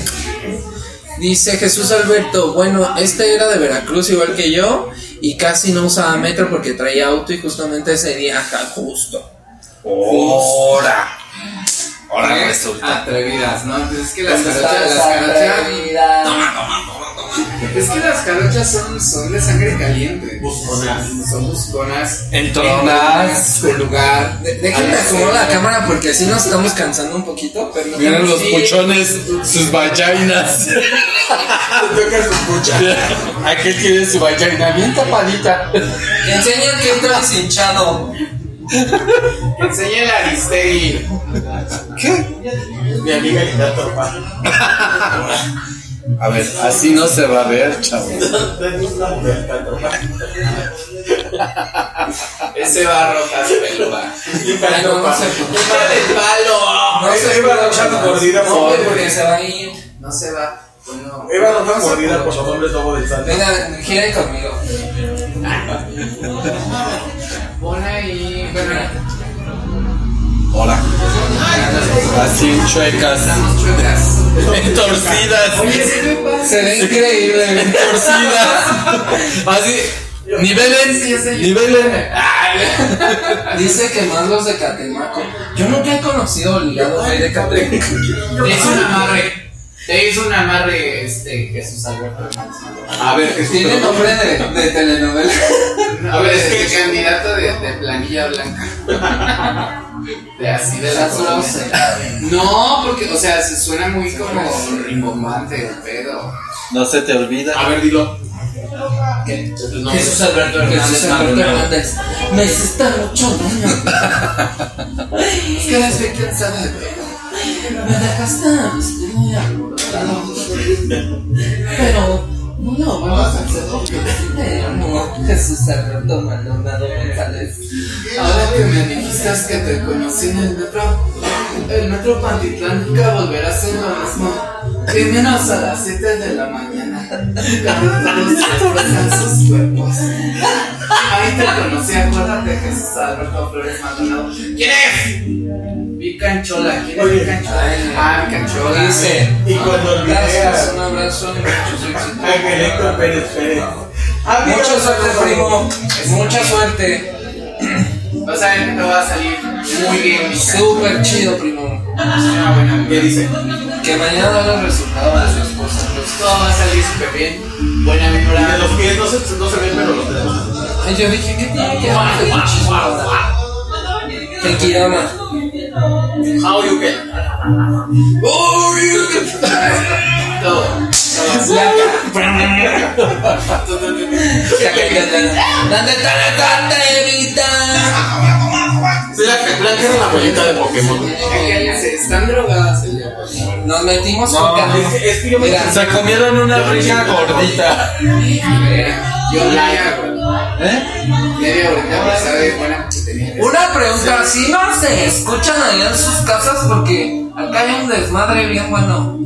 Dice Jesús Alberto, bueno, este era de Veracruz igual que yo y casi no usaba metro porque traía auto y justamente ese día, justo. Ahora. Ahora resulta. Atrevidas, ¿no? Pues es que las ¿Dónde carochas, está las esa carochas. atrevida? Es que las carochas son, son de sangre caliente. Busconas. Son busconas. Entronas. Su lugar. De- Déjenme acomodar la cámara porque así nos estamos cansando un poquito, pero Miren los Sí. puchones, sus vaginas. Toca su pucha. Aquel tiene su vagina bien tapadita. Enseña que traes hinchado. Enseña el Aristegui. Mi amiga Lina Torpa. A ver, así no se va a ver, chavo. Ese va rojas peluda. Ay, no, no se ¡Quita del palo! No se Iba puede, roja chavos. mordida No, por- porque se va a ir. No se va. Bueno, Eva Roja no se mordida por los hombres lobo del Santo. Venga, giren conmigo. Pon ahí. Bueno, Hola. Así chuecas. ¿sí pasa? Se ve increíble. Entorcidas. Así. Nivelen. Nivelen. Dice que más los de Catemaco. Yo nunca he conocido ligados ahí de Catemaco. Te hizo un amarre. Te hizo un amarre este Jesús Alberto Hernández. A ver, Jesús. Tiene nombre de, de telenovela. A ver, es que candidato de, de planilla blanca. De así de la. No, porque, o sea, se suena muy como rimbombante el pedo. No se te olvida. A ver, dilo. ¿Qué? Jesús Alberto Hernández. Alberto Hernández. Me hiciste mucho daño. Es que bien cansada de pedo. Dejaste muy alborotado. Pero no lo vamos a hacer porque te amo. Jesús Alberto Maldonado González. Ahora que me dijiste que te conocí en el metro, el metro Pantitlán nunca volverá a ser lo mismo. Y menos a las 7 de la mañana, cuando todos sus cuerpos. Ahí te conocí, acuérdate, Jesús Alberto Flores Maldonado. ¿Quién es? Mi canchola, ¿quién es canchola? Ah, canchola. Dice. Y cuando Gracias, a un abrazo y muchos éxitos. Ángel Héctor Pérez Pérez. Mucha suerte, primo. Mucha suerte. O sea, que te va a salir muy bien. Súper chido, primo. Ah, ¿Qué dice? Que mañana da los resultados de su esposa. todo va a salir súper bien. Buena Y de vibra. los pies no se, no se ven, pero los tenemos. Yo dije, ¿qué tiene que ver con fetichismo ahora? Tequirama. How you get? ¿Dónde está la carterita? Blanca, Blanca era la abuelita de Pokémon. Están drogadas. Nos metimos con Se comieron una rica gordita. Yo media, güey. ¿Eh? Una pregunta, si no se escuchan allá en sus casas porque acá hay un desmadre bien bueno.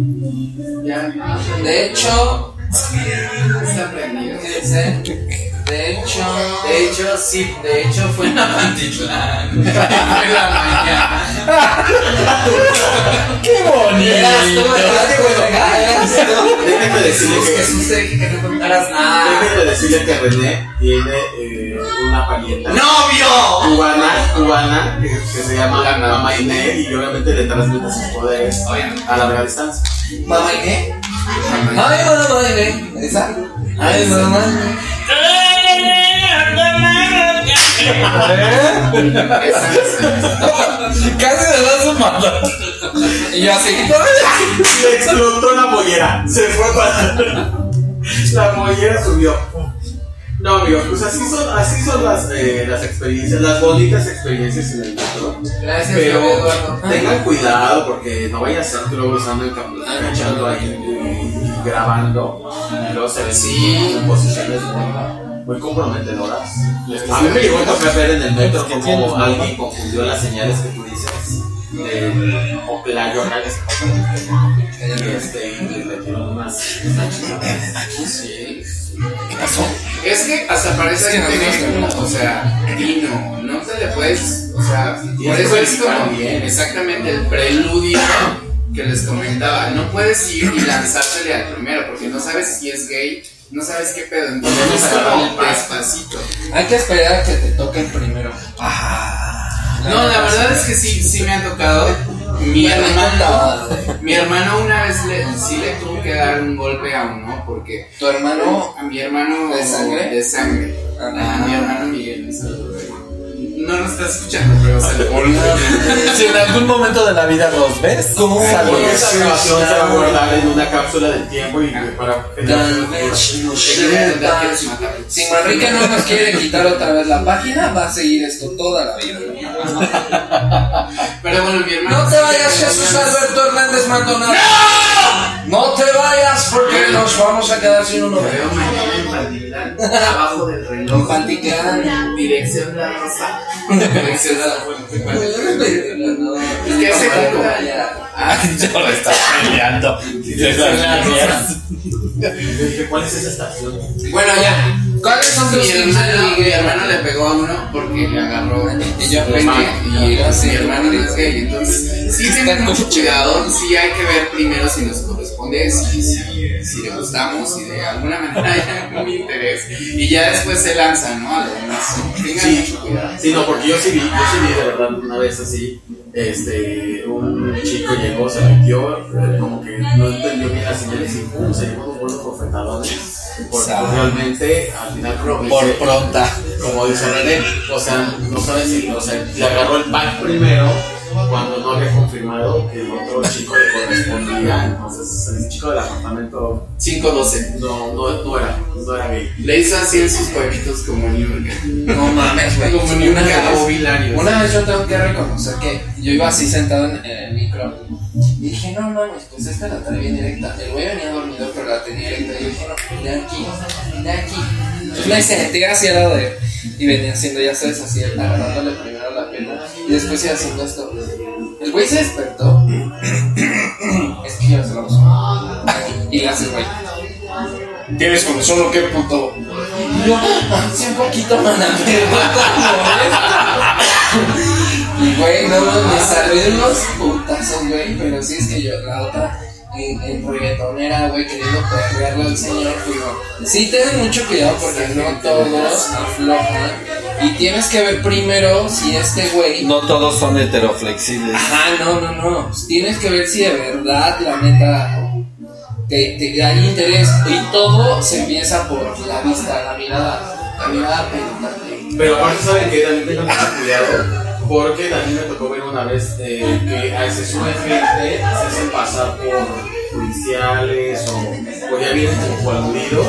De hecho. Dice, de hecho, De hecho, sí, de hecho fue en la Pantitlán. Fue en la mañana. ¡Qué bonito! Déjenme decirle que. Jesús que no contaras nada. Déjenme decirle que René tiene eh, una parienta ¡Novio! cubana, cubana que, que se llama Mamá Inés y obviamente le transmite sus poderes a larga distancia. mamá y qué? Ay, mamá y qué. Esa. Ay, mamá. Casi le das su mano. Y yo así. Le explotó la mollera. Se fue para. La mollera subió. No, amigos, pues así son, así son las, eh, las experiencias, las bonitas experiencias en el metro. Gracias, Pero Eduardo. tengan cuidado porque no vaya a ser que luego están enganchando ahí y grabando y luego se ven Sí. en posiciones muy, muy comprometedoras. A mí me llegó a tocar ver en el metro como alguien confundió las señales que tú dices de Oclayo y este y le metieron unas Sí. ¿Qué pasó? Es que hasta parece que tiene como, o sea, Dino, no te le puedes, o sea, por Tienes eso es como bien. exactamente el preludio que les comentaba. No puedes ir y lanzársele al primero porque no sabes si es gay, no sabes qué pedo, entonces como cómo. despacito. Hay que esperar a que te toquen primero. No, la verdad es que sí, sí me ha tocado. Mi hermano, mi hermano una vez le, sí le tuvo que dar un golpe a uno porque Tu hermano. a mi hermano ¿De sangre? de sangre. Ah. A mi hermano Miguel. No nos estás escuchando, pero saludos. Si en algún momento de la vida los ves, ¿Cómo? saludos. Esta grabación se va a guardar en una cápsula del tiempo y para Tal vez. Si Manrique no nos quiere quitar otra vez la página, va a seguir esto toda la vida. Pero bueno, mi hermano. No te vayas, Jesús Alberto Hernández Maldonado. No te vayas porque nos vamos a quedar sin uno. Veo mañana en Pantitlán, abajo del reloj. En Pantitlán. Dirección La Rosa. Dirección La Fuente. ¿Qué ¿Qué se? Ah, Yo le estás peleando. ¿Cuál es esa estación? Bueno, ya. ¿Cuáles son tus Mi hermano, mi hermano le pegó a uno porque le agarró Y yo aprendí. y así, mi hermano es gay. Entonces, sí tengan mucho cuidado. Sí hay que ver primero si nos corresponde, si, si, si le gustamos, si de alguna manera hay algún interés. Y ya después se lanza, ¿no? A lo demás. Tengan Sí. mucho cuidado. Sí, no, porque yo sí vi, yo sí vi de verdad una vez así, este, un chico llegó, se metió, eh, como que no entendió bien las señales y pum, se llevó unos buenos bofetadones. Porque Sa- realmente al final como Por pronta. como dice René, o sea, no sabes si, o sea, le agarró el pack primero cuando no había confirmado que el otro chico le correspondía, entonces el chico del apartamento 5-12. no, no, no era, no era gay. Le hizo así en sus huevitos como Niurka. No mames, güey. Como Una Niurka vez- o. Una vez yo tengo que reconocer que yo iba así sentado en, en el micro y dije, no mames, pues esta la trae bien directa. El güey venía dormido, pero la tenía directa. Y yo dije, no, de aquí, de aquí. Entonces me senté hacia el lado de él y venía haciendo, ya sabes, así, agarrándole primero y después iba haciendo esto. El güey se despertó. es que yo se lo. Y le hace el güey. ¿Tienes comezón o qué puto? Y yo, "Ah, sí, un poquito, mana, Y güey, no, me de unos putazos, güey, pero sí es que yo, la otra, en, en reggaetonera, güey, queriendo perrearle al señor, digo, sí ten mucho cuidado porque no todos aflojan. Y tienes que ver primero si este güey No todos son heteroflexibles. Ajá, no, no, no. Tienes que ver si de verdad, la neta, te, te hay interés. Y todo se empieza por la vista, la mirada. La mirada. Pero aparte saben que también tengan mucho cuidado porque también me tocó ver una vez eh, que se sube gente, se hacen pasar por judiciales o, ya vienen como por aludidos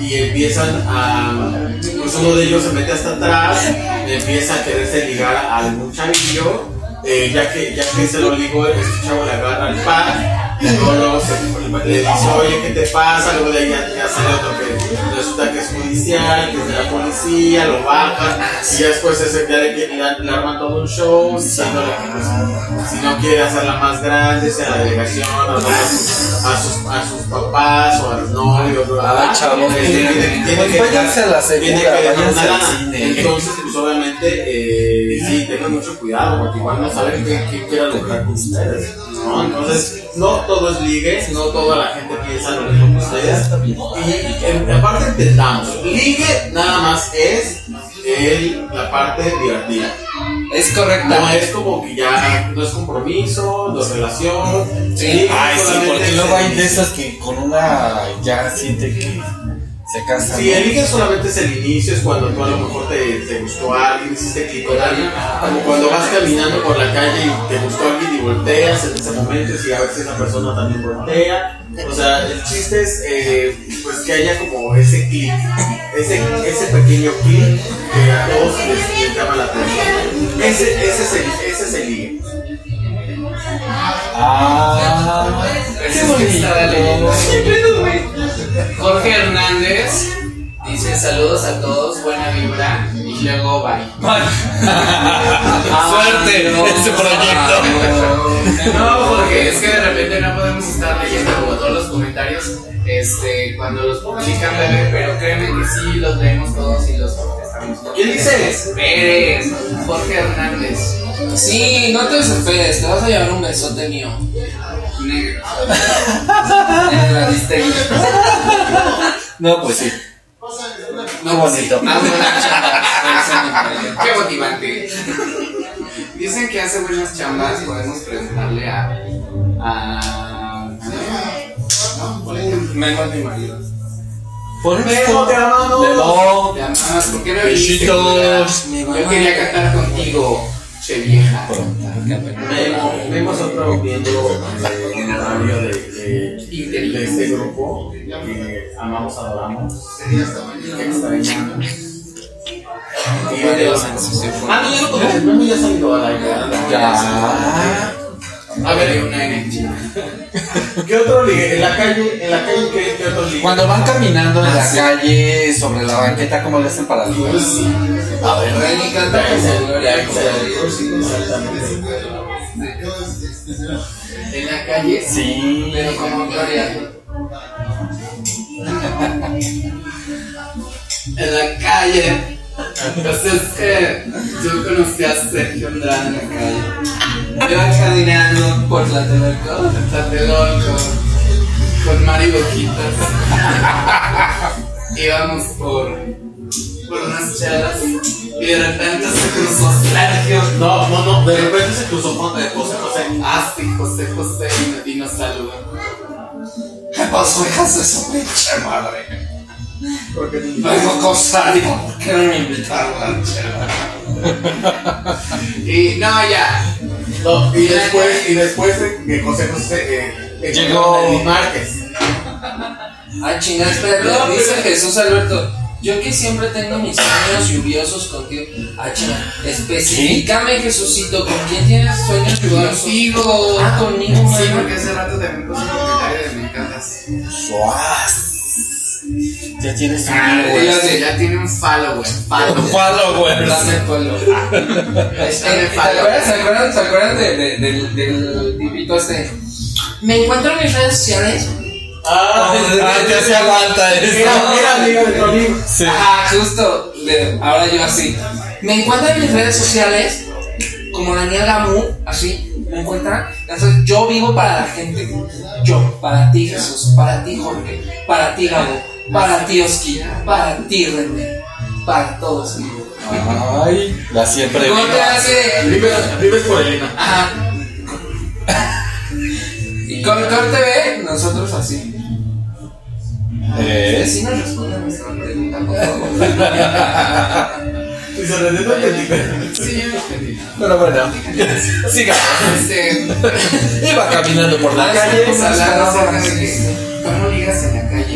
y empiezan a, pues uno de ellos se mete hasta atrás, empieza a quererse ligar a algún chavillo eh, ya, que, ya que se lo ligó, este chavo le agarra al par, y luego, luego se- le dice, oye, ¿qué te pasa? Luego de ahí ya, ya sale otro que resulta que es judicial, que es de la policía, lo bajan, y después ese, ya le, le, le arman todo un show, diciéndole que pues, si no quiere hacerla más grande, sea la delegación, a, los- a sus, a sus papás o a los novios, bla. Ay, chavos, Tiene- tiene- tiene que- que al a- cine. Entonces, pues obviamente, eh, sí, tengan mucho cuidado, porque igual no saben qué, qué quiera lograr con ustedes. ¿No? Entonces, no todo es ligue, no toda la gente piensa lo mismo que ustedes. Y en, aparte entendamos, ligue nada más es el, la parte divertida. Es correcto. No es como que ya no es compromiso, no es relación. Sí. Ay, sí, porque luego hay de esas que con una ya siente que se casan. Si solamente es el inicio, es cuando tú a lo mejor te, te gustó a alguien, hiciste clic con alguien, como cuando vas caminando por la calle y te gustó alguien y volteas en ese momento y a ver si esa persona también voltea. O sea, el chiste es eh, pues que haya como ese clic, ese, ese pequeño clic que a todos les, les llama la atención. Ese, ese, es el, ese es el ligue. Ah, Qué bonito. Jorge Hernández dice saludos a todos, buena vibra y luego bye. Suerte en este proyecto. No, porque es que de repente no podemos estar leyendo como todos los comentarios este, cuando los publican, pero créeme que sí los leemos todos y los ¿Quién dice? desesperes, Jorge Hernández. Sí, no te desesperes, te vas a llevar un besote mío. Negro. No, pues sí. No, bonito. Buena chamba. Qué motivante. Dicen que hace buenas chambas. Podemos preguntarle a. a. Memo es mi marido. Por Memo, te amamos. Memo. Te amamos, ¿por qué no viniste? Besitos. Yo quería cantar contigo, che vieja. Vemos, vemos otro miembro eh, en el radio de, de, de este grupo que amamos, adoramos. Extrañamos. Y de- se fue. Ah, no, ya salió al aire. Ya. A ver, una erección. ¿qué otro ligue? En la calle, en la calle, ¿qué, qué otro ligue? Cuando van caminando en Ah, la sí. calle sobre la banqueta, ¿cómo le hacen para ligar? A ver, Reni canta como Gloria Couture. Exactamente. En la calle, Sí. pero como Gloria. En la calle. Pues es que yo conocí a Sergio Andrade en la calle. Iba caminando por Tlatelolco, Tlatelolco, con Mari Boquitas. Íbamos por, por unas chelas y de repente se cruzó Sergio. No, no, no, de repente se cruzó con eh, José José. Ah, sí, José José y, y nos saludó. ¿Qué pasó, hijas de su pinche madre? Porque Vengo con Sario, ¿por qué no me invitaron a la chela? Y no, ya. No, y después, y después de que José José eh, Llegó- Márquez. Ah, chingada, espérate. No, dice pero- Jesús Alberto. Yo que siempre tengo mis sueños lluviosos contigo. Ah, chingada. Específicame, Jesucito, ¿con quién tienes sueños lluviosos? Contigo. Ah, conmigo, Sí, porque hace rato también puse un comentario de me encantas. Suaz. Ya tienes un Ah, güey. dígale. Ya tiene un follower. Follow. Followers. Dame follow. ¿Te acuerdas, ¿Se acuerdan, ¿se acuerdan de, de- del, del tipito este? Me encuentro en mis redes sociales. Ah, Ah, ya se aguanta eso. Mira, mira, amigo de tu amigo. Sí. Ajá, justo. de- ahora yo así. Me encuentran en mis redes sociales como Daniel Gamu, así. Me encuentran. Entonces, yo vivo para la gente. Yo, para ti, Jesús. Para ti, Jorge. Para ti, Gabo. Para ti, Oski. Para ti, René. Para todos. vivo. Ay, la siempre ¿Cómo te hace? Vives, vives por Elena. Ajá. Y con Cor TV, nosotros así. ¿Eh? Sí nos responden nuestra pregunta, por favor. Y se no entendí. Sí. Pero bueno, sigamos. Este. Iba caminando por la calle. vamos a hablar acerca de que- ¿Cómo ligas en la calle?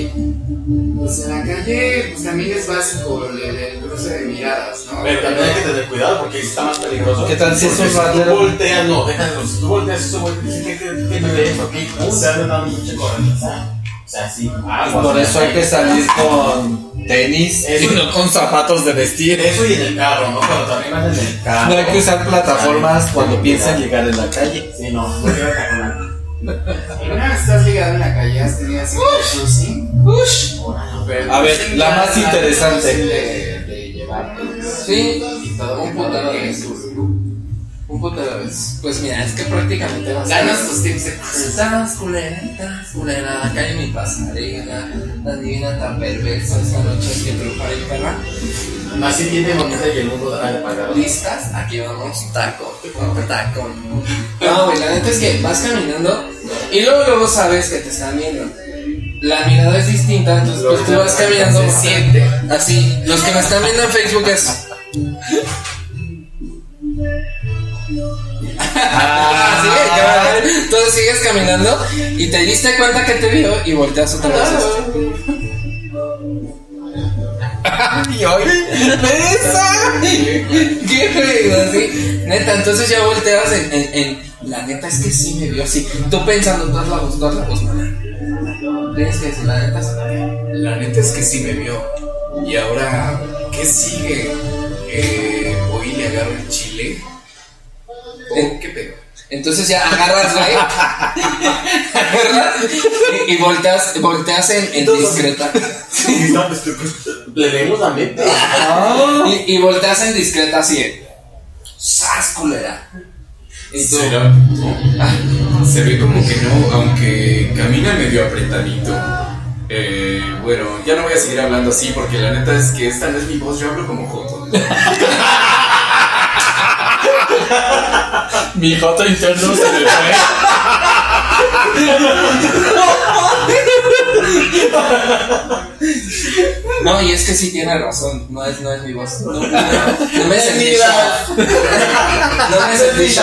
Pues en la calle, pues también es básico el, el cruce de miradas. ¿no? Pero también hay que tener cuidado porque ahí está más peligroso. ¿Qué tal si es un si tú volteas, no, déjalo. Si tú volteas, eso dice, ¿qué, qué, qué qué? Te andan dando mucha corretiza. O sea, sí. Por eso hay que salir con tenis y Eso. no con zapatos de vestir. Eso y en el carro, ¿no? Cuando también vas en el carro. No hay que usar plataformas cuando piensan llegar en la calle. Sí, no, no quiero ¿Alguna vez estás ligado en la calle? ¿Has tenido así un cruising? Pero A ver, cruising la más es interesante. De, de llevar. pues, Sí, y todo un putero de tiene Pues mira, es que prácticamente vas Danos tus tips de Estás culera, estás culera, acá hay mi pasarela, la divina tan perversa, esta noche es que triunfar y perra. Así tiene bonita y el mundo dará de pagar. ¿Listas? Aquí vamos, taco, taco. No, güey, la neta es que vas caminando y luego luego sabes que te están viendo. La mirada es distinta, entonces pues tú vas caminando. Se siente. Así, los que me están viendo en Facebook es. Entonces sigues caminando y te diste cuenta que te vio y volteas otra vez. Y hoy. ¡Qué feo! Así, neta, entonces ya volteas en, en, en- La neta es que sí me vio así. Tú pensando, tú la voz, tú la voz, mamá. Tienes que decir, la neta. La neta es que sí me vio. Y ahora, ¿qué sigue? Eh, hoy le agarro el chile. ¿O qué pedo? Entonces ya agarras, güey. agarras y, y volteas, volteas en, en discreta. Le leemos la mente. Y, y volteas en discreta así. ¡Sas, culera! ¿Será? Se ve como que no, aunque camina medio apretadito. Eh, bueno, ya no voy a seguir hablando así porque la neta es que esta no es mi voz, yo hablo como Joto. Mi joto interno se me fue. No, y es que sí tiene razón. No es, no es mi voz. No, no, no me sentí. No me sentí.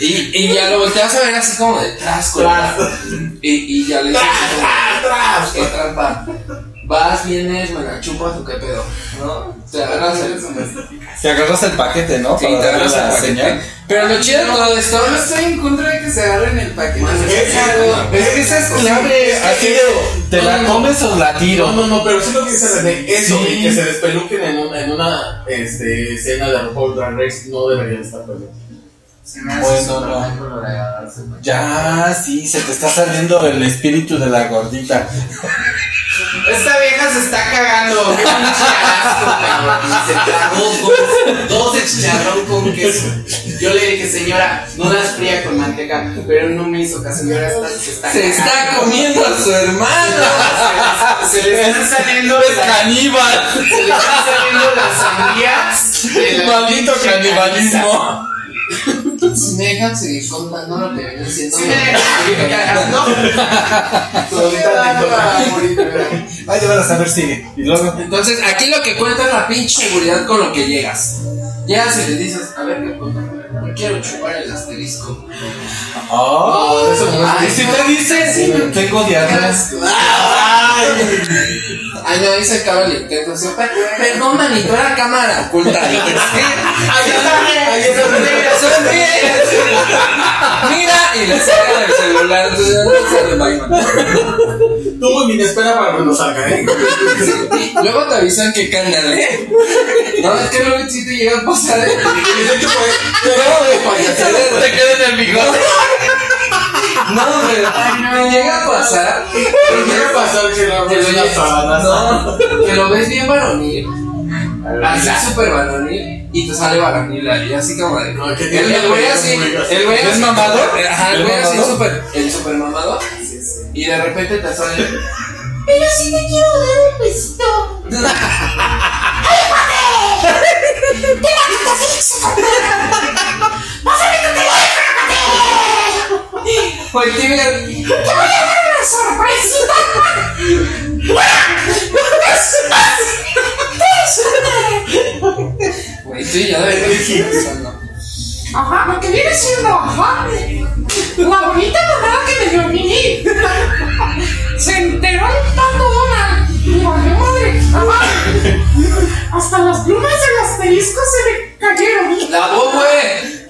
Y, y ya lo volteas a ver así como detrás, culera. Y, y ya le dices, qué trampa. Vas, vienes, me la chupas o qué pedo, ¿no? Te agarras el. Te agarras el paquete, ¿no? Sí, Para te agarras el la paquete. señal. Pero lo chido de todo esto Yo no estoy en contra de que se agarren el paquete. Es que esa es clave. Así de, ¿te la comes o la No, tiro? no, no, pero sí lo que dice René, eso Sí. y que se despeluquen en, un- en una este, escena de RuPaul Drag Race no deberían estar permitidos. Se me hace Bueno, no. de. Ya, sí, se te está saliendo el espíritu de la gordita. Esta vieja se está cagando. Qué cabrón. Y se tragó dos, dos de chicharrón con queso. Yo le dije, señora, no las fría con manteca, pero no me hizo caso. Señora, esta se está se está cagando. comiendo a su hermana. Se le están saliendo ¡Es las, caníbal! se le están saliendo las sandías. de la ¡Maldito canibalismo! Si me dejan seguir contando lo que viene siendo. Sí Ay, de veras, a ver, sigue. Y luego. Entonces, aquí lo que cuenta es la pinche seguridad con lo que llegas. Llegas y le dices, a ver qué me quiero chupar el asterisco. ¡Oh! eso no es- ¿Y si te dice? Tengo diarrea. Ay, no, ahí se acaba el intento. así, "Pe- Perdón, manito, era cámara oculta. Ahí está, ahí está. Sonríe. Mira, y le sacan el celular. Entonces, no se le va Tú muy bien, espera para cuando salga, ¿eh? Y luego te avisan que canal, ¿eh? No, es que luego sí te llega a pasar. ¿eh? Y de hecho, pues, Te queda en el bigote. No, güey, me llega a pasar. ¿qué va a pasar que la Que lo, las sábanas? no, que lo ves bien varonil, así súper varonil, y te sale varonil ahí, así como de. No, que el, güey así, el güey ¿Es así. mamado? Ajá, el ¿Es güey así súper, el súper mamado, y de repente te sale. Pero sí te quiero dar un besito. Pues tío, Te voy a dar una sorpresita. güey, tú estar pensando. Ajá, lo que viene siendo, ajá. La bonita mamá que me dio Mini. Se enteró dando una ¡Me vale madre! Hasta las plumas del asterisco se me cayeron. ¡La Bobe!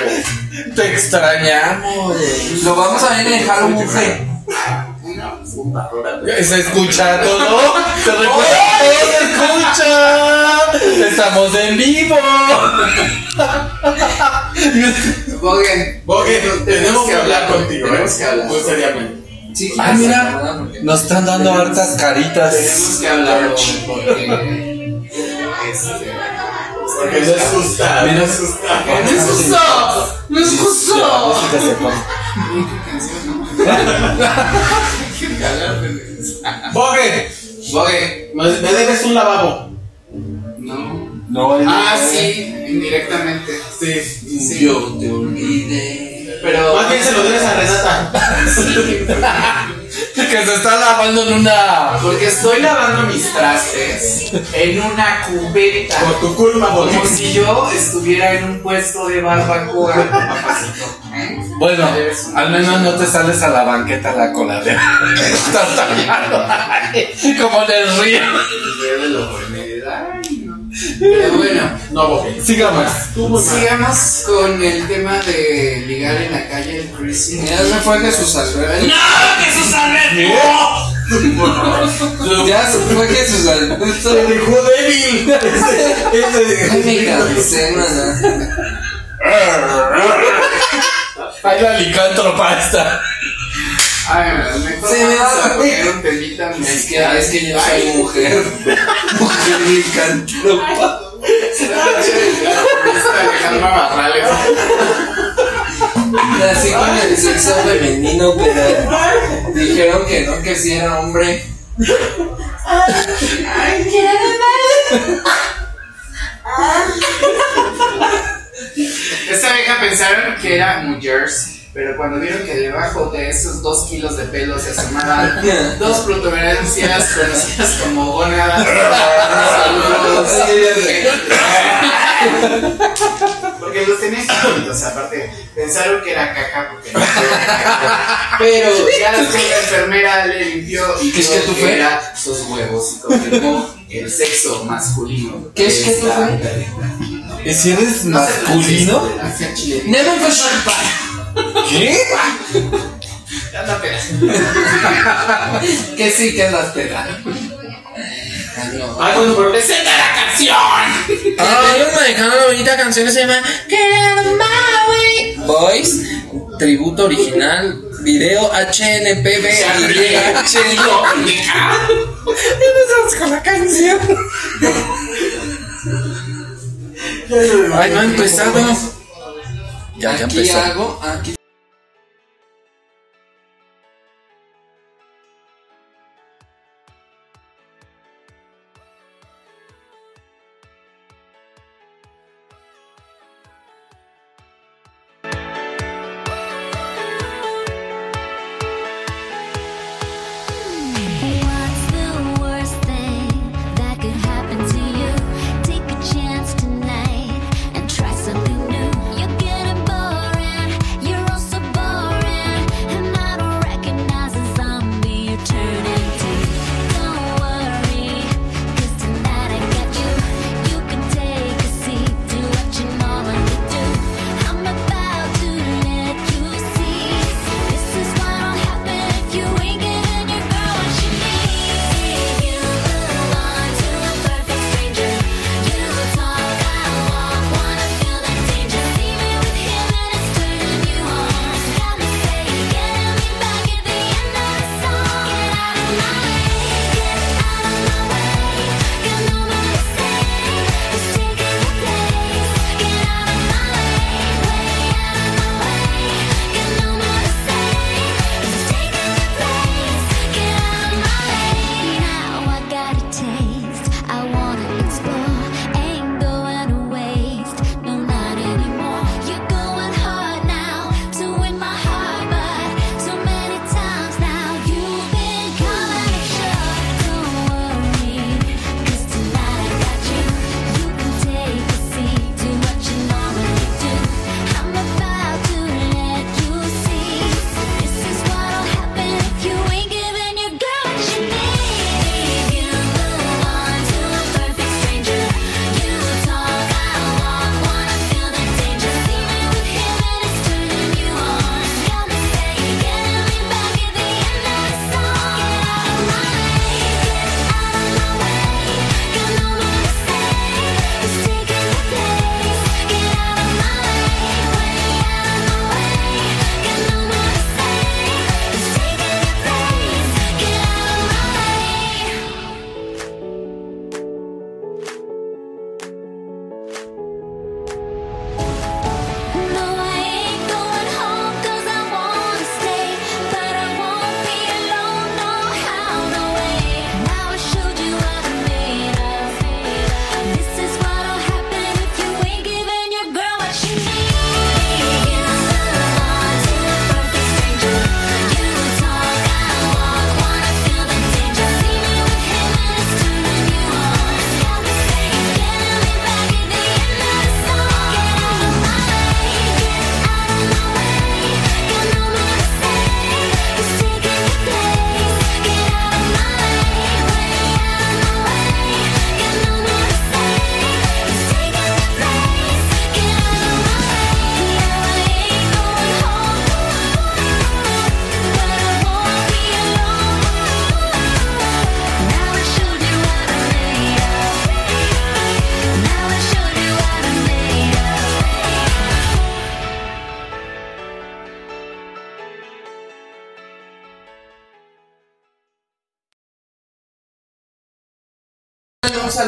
Te extrañamos. Lo vamos a ver en el Halloween. Fe. ¿Se escucha todo? ¿Se recuerda todo? ¡Se escucha! ¡Estamos en vivo! Bogue, Bogue, tenemos que hablar contigo, Tenemos ¿eh? que hablar. Muy seriamente. Sí, Ah, mira, nos están dando hartas caritas. Tenemos que hablar porque. Este. Porque es justa. ¡No es justo! ¡No es justo! Bogue, Bogue, me me debes un lavabo. no. No, Ah, sí, indirectamente. Sí. Sí. Yo te olvidé. Pero. Más bien se lo debes a Renata. que se está lavando en una. Porque estoy lavando mis trastes en una cubeta. Por tu culpa. Como si yo estuviera en un puesto de barbacoa, papacito. ¿eh? Bueno, al menos no te sales a la banqueta a la coladera. Estás. Como en el río. Yo de lo Ay, no. Pero bueno, No, Bogue. Sigamos. sigamos con el tema de ligar en la calle el Christmas. Ya se fue Jesús Alberto. ¡Jesús Alberto! Ya se fue Jesús Alberto. ¡Se dejó débil! Ay, me cansé, mana. Hay la licántropa esta. Ay, mejor Se me va a poner un temita Es que, es que yo soy mujer. Mujer licántropa. Alejandra Barrales. Nací con el sexo femenino, pero dijeron que no, que si era hombre. ¡Ay, Esta vieja pensaron que era mujeres, pero cuando vieron que debajo de esos dos kilos de pelo se asomaban dos protuberancias conocidas como gónadas. Saludos. Porque los tenían chiquitos, aparte pensaron que era caca porque no caca. Pero ya después la enfermera le limpió y ¿Qué es que tú que fue? era sus huevos y confirmó el sexo masculino. ¿Qué es que tú fue? ¿Y si eres No sé masculino? Never. ¿Qué? Ya anda peda. Que sí, que es la peda. Ay, bueno, pero ¡Presenta la canción! Ellos manejaron una bonita canción que se llama Get Out of My Way. Boys, tributo original, video HNPB Empezamos con la canción. Ay, no ha empezado. Ya, ya Aquí empezó. hago, aquí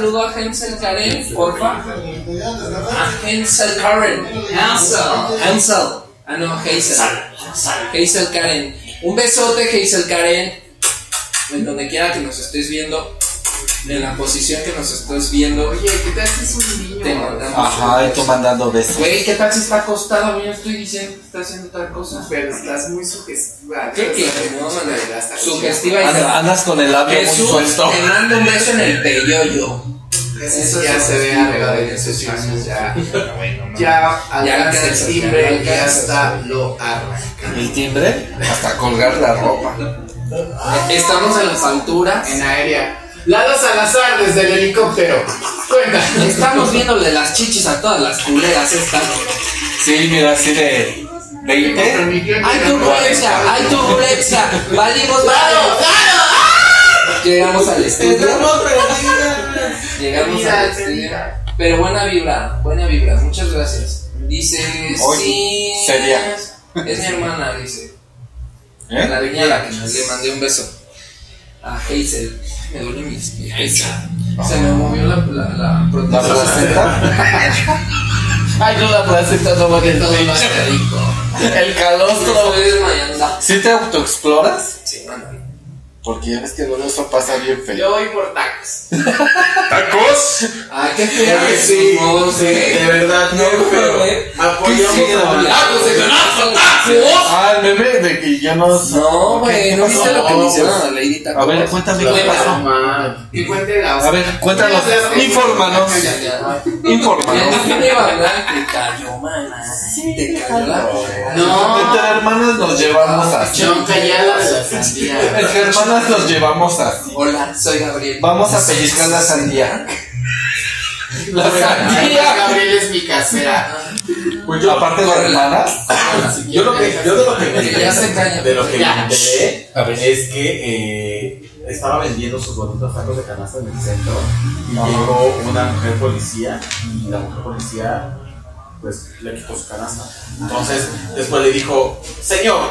saludo a Hensel Karen, porfa. A Hensel Karen. Hansel. Hansel. Ah, no, Hazel. Hazel Karen. Un besote, Hazel Karen. En donde quiera que nos estés viendo. En la posición que nos estés viendo. Oye, ¿qué tal si es un niño? Te mandamos Ajá, y tú mandando besos. Güey, ¿qué tal si está acostado? Yo estoy diciendo que está haciendo otra cosa. Pero estás muy sugestiva. ¿Qué quieres? No, man, Sugestiva Andas con el labio muy suelto. te mando un beso en el peyoyo. Eso ya se ve arriba de esos años, ya. Ya alcanza el timbre y hasta lo arranca. El timbre, hasta colgar la ropa. Estamos en las alturas. En aérea. Lalo Salazar desde el helicóptero. Cuenta. Estamos viéndole las chichis a todas las culeras estas. Sí, mira, así de 20. ¡Hay turbulencia! ¡Hay turbulencia! ¡Valimos ¡Claro, madre! Llegamos al estudio. Llegamos al estudio. Pero buena vibra, buena vibra. Muchas gracias. Dice, sí. seria. Es mi hermana, dice. ¿Eh? La viñera que le mandé un beso. A Hazel. Me duele mi Hazel. Se me movió la, la, la ¿La protección. placenta? Ay, no, la placenta no va a. El calostro. ¿Sí te autoexploras? Sí, mano. Porque ya ves que luego eso pasa bien feo. Yo voy por tacos. ¿Tacos? Ay, qué feo sí, somos, sí, güey. de verdad, No, güey. Apoyamos ¿Qué a de ¡Tacos! Ah, el meme de que ya no. No, güey, ¿no viste lo que le No, hicieron a Lady Taco? A ver, cuéntame qué pasó. Y la A ver, cuéntanos. Infórmanos. Infórmanos. ¿Quién me iba a hablar? Te cayó, mana. Te cayó la No. Entre hermanas nos llevamos así. John Callada la. Entre hermanas nos llevamos así. Hola, soy Gabriel. Vamos a pellizcar la sandía. La sandía. Gabriel es mi casera. Pues yo, Aparte de hermanas. yo lo que, yo de lo que me de lo que enteré es que eh, estaba vendiendo sus bonitos tacos de canasta en el centro y llegó una mujer policía y la mujer policía pues le quitó su canasta. Entonces después le dijo, señor,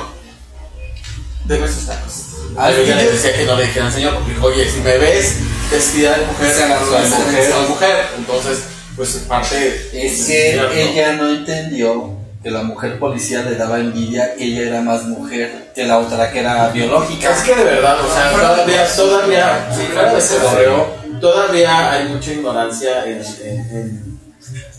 deme sus tacos. Ah, Pero ella sí. le decía que no le dijeran señor porque dijo, oye, si me ves vestida de mujer, Se agarró la mujer, mujer. Entonces, pues parte... Es que ella no entendió que la mujer policía le daba envidia que ella era más mujer que la otra que era biológica. Es que de verdad, o sea, todavía, todavía, si fuera de cotorreo, todavía hay mucha ignorancia en. en, en,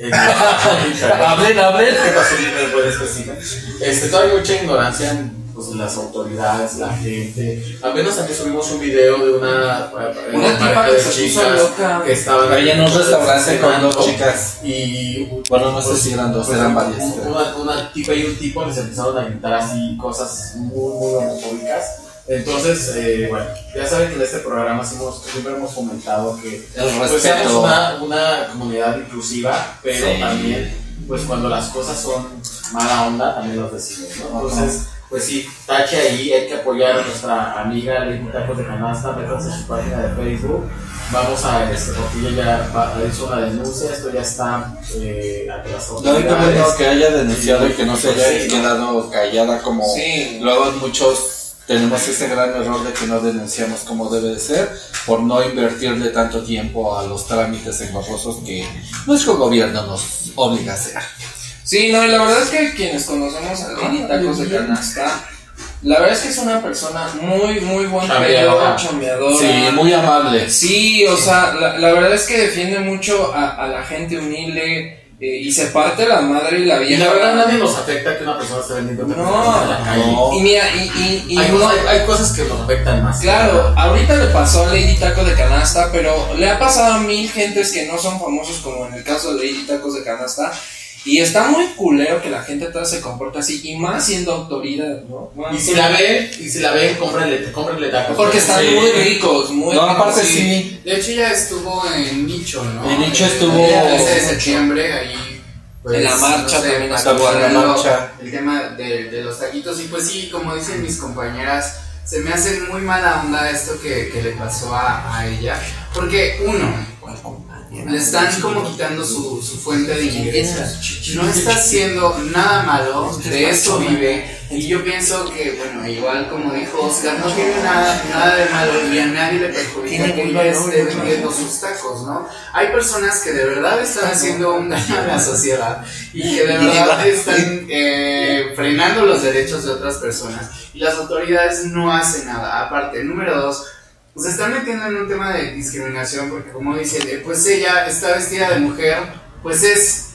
en- Hablen, hablen. Decirme. Este, todavía hay mucha ignorancia en pues, las autoridades, la gente. Al menos aquí subimos un video de una, eh, Una tipa pareja de se puso chicas loca. que estaban Ella en un restaurante con dos chicas. Y Bueno, no sé si eran dos, pues, eran varias. Una, una tipa y un tipo les empezaron a gritar así cosas muy, muy homofóbicas. Entonces, eh, bueno, ya saben que en este programa hemos- siempre hemos comentado que pues, seamos una, una comunidad inclusiva, pero Sí. también, pues cuando las cosas son mala onda, también los decimos, ¿no? Entonces, pues sí, tache ahí, hay que apoyar a nuestra amiga Lady Tacos de Canasta, métanse en su página de Facebook. Vamos a, este, porque ella ya va- hizo una denuncia, esto ya está eh, ante las No, autoridades. bueno que haya denunciado y que no se haya Sí, ¿no? quedado callada como Sí. luego muchos tenemos ese gran error de que no denunciamos como debe de ser por no invertirle tanto tiempo a los trámites engorrosos que nuestro gobierno nos obliga a hacer. Sí, no, la verdad es que quienes conocemos a Lady Tacos de Canasta, la verdad es que es una persona muy, muy buen Chambeadora. pedo, chambeadora. Sí, muy amable. Sí, o sea, la, la verdad es que defiende mucho a, a la gente humilde eh, y se parte la madre y la Y vieja. la verdad nadie nos afecta que una persona esté vendiendo No, tacos en la calle. no. Y mira, y, y, y hay, no- cosas, hay, hay cosas que nos afectan más. Claro, ahorita le pasó a Lady Taco de Canasta, pero le ha pasado a mil gentes que no son famosos, como en el caso de Lady Tacos de Canasta. Y está muy culero que la gente toda se comporta así, y más siendo autoridad, ¿no? Y si la ven, y si la ven, cómprenle, cómprenle tacos. Porque están Sí. muy ricos, muy No, ricos, aparte sí. De hecho, ya estuvo en Nicho, ¿no? En Nicho El estuvo- día 13 de septiembre, ahí. pues, En la marcha no sé, también estuvo en la marcha. El tema de, de los taquitos. Y pues sí, como dicen mis compañeras, se me hace muy mala onda esto que, que le pasó a, a ella. Porque, uno, le están como quitando su, su fuente de ingresos. No está haciendo nada malo, de eso vive. Y yo pienso que, bueno, igual como dijo Oscar, no tiene nada, nada de malo y a nadie le perjudica que ella esté vendiendo sus tacos, ¿no? Hay personas que de verdad están haciendo un daño a la sociedad y que de verdad están eh, frenando los derechos de otras personas y las autoridades no hacen nada. Aparte, número dos, se están metiendo en un tema de discriminación porque como dice, eh, pues ella está vestida de mujer, pues es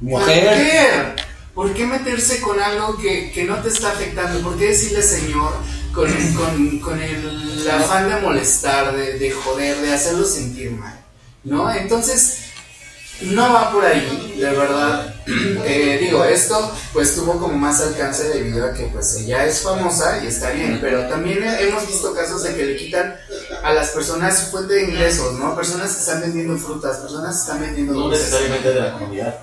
Mujer. ¿Por qué meterse con algo que, que no te está afectando? ¿Por qué decirle señor con, con, con el afán de molestar, de, de joder, de hacerlo sentir mal? ¿No? Entonces, no va por ahí, de verdad. Eh, digo, esto pues tuvo como más alcance debido a que pues ella es famosa y está bien, pero también hemos visto casos de que le quitan a las personas su fuente de ingresos, ¿no? Personas que están vendiendo frutas, personas que están vendiendo No dulces. necesariamente de la comunidad.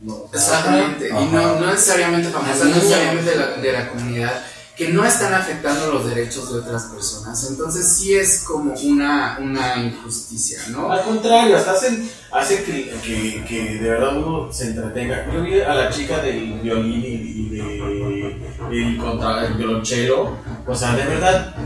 No. Exactamente, y no, no necesariamente famosa, no necesariamente de la, de la comunidad, que no están afectando los derechos de otras personas. Entonces sí es como una, una injusticia, ¿no? Al contrario, hasta hacen, hace que, que, de verdad uno se entretenga. Yo vi a la chica del violín y, de el, contra, el violonchelo. O sea, de verdad,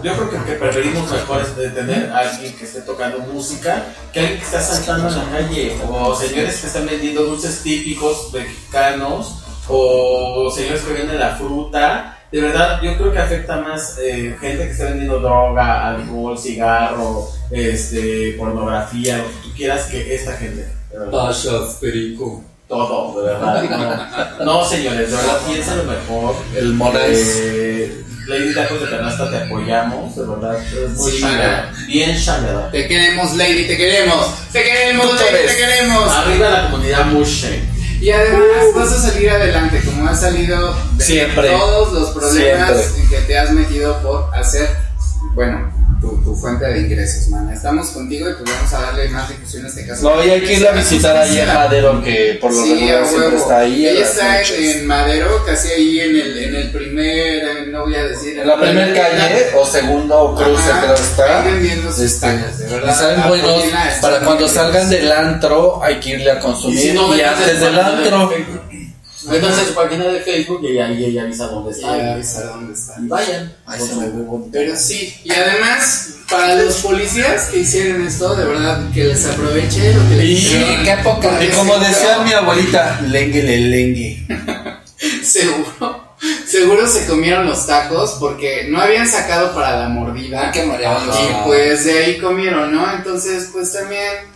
yo creo que, preferimos mejor tener a alguien que esté tocando música que alguien que está saltando en la calle. O señores que están vendiendo dulces típicos mexicanos. O señores que venden la fruta. De verdad, yo creo que afecta más eh, gente que está vendiendo droga, alcohol, cigarro, este, pornografía, lo que tú quieras, que esta gente. Pachas, perico. Todo, de verdad. No, señores, de verdad, piénsalo mejor. El Monais. Eh, Lady Tacos de Canasta, te apoyamos, de verdad. Es muy Sí. Bien chingada. Te queremos, Lady, te queremos. Te queremos, Lady, te queremos. Arriba la comunidad Mushe. Y además vas a salir adelante, como has salido de Siempre. todos los problemas Siempre. en que te has metido por hacer, bueno, tu, tu fuente de ingresos, man. Estamos contigo y pues vamos a darle más difusión a este caso. No, y hay que ir a visitar ahí a Madero, que por lo Sí, regular siempre está ahí. Ella está en, Madero, casi ahí en el, en el primer, no voy a decir. En la primera calle o segundo cruce Ajá, creo está. Este, tacos, de verdad. saben buenos para cuando salgan del antro hay que irle a consumir Y si no, y antes del antro. Métanse a su página de Facebook y ahí ella avisa dónde está. Ya avisar dónde está. Y vayan. Ay, se me ve bonito. Pero sí, y además, para los policías que hicieron esto, de verdad, que les aproveche lo que les Y, hicieron. qué poca. Y como decía mi abuelita, lenguele lengue. Seguro, seguro se comieron los tacos porque no habían sacado para la mordida. Qué mareados. Y pues de ahí comieron, ¿no? Entonces, pues también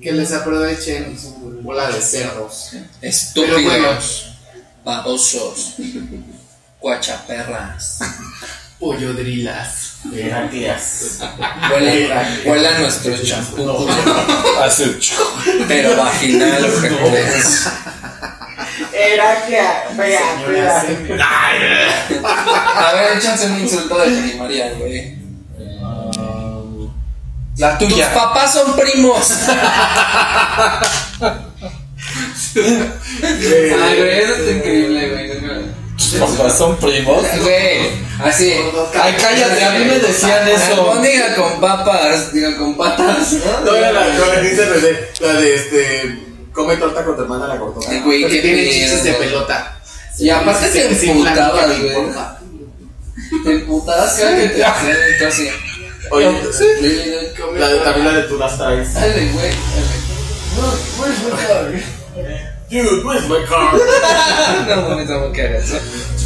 que les aprovechen su bola de cerdos. Pero bueno. Estúpidos. Babosos. Guachaperras. Pollodrilas. Heraclias. Huele, huele a nuestro champú. Hace Pero vaginal. Era que, vea, vea. A ver, échense un insulto de primaria, güey. La Tus tuya. papás son primos. Ay, güey, eso está increíble, güey. Tus papás son primos. Güey, así. Ay, cállate, a mí me decían eso. diga con papas, diga con patas. No, era la, no, que dice René, la de este. Come torta con tu hermana la cortó. Ay, güey, qué tiene chistes de pelota. Y aparte te emputabas, güey. Te emputabas cada que te hacían así. Oye, Sí. la de, también la de tú las traes. Dale, güey. Dude, where's my car? No mames, no que hagas eso.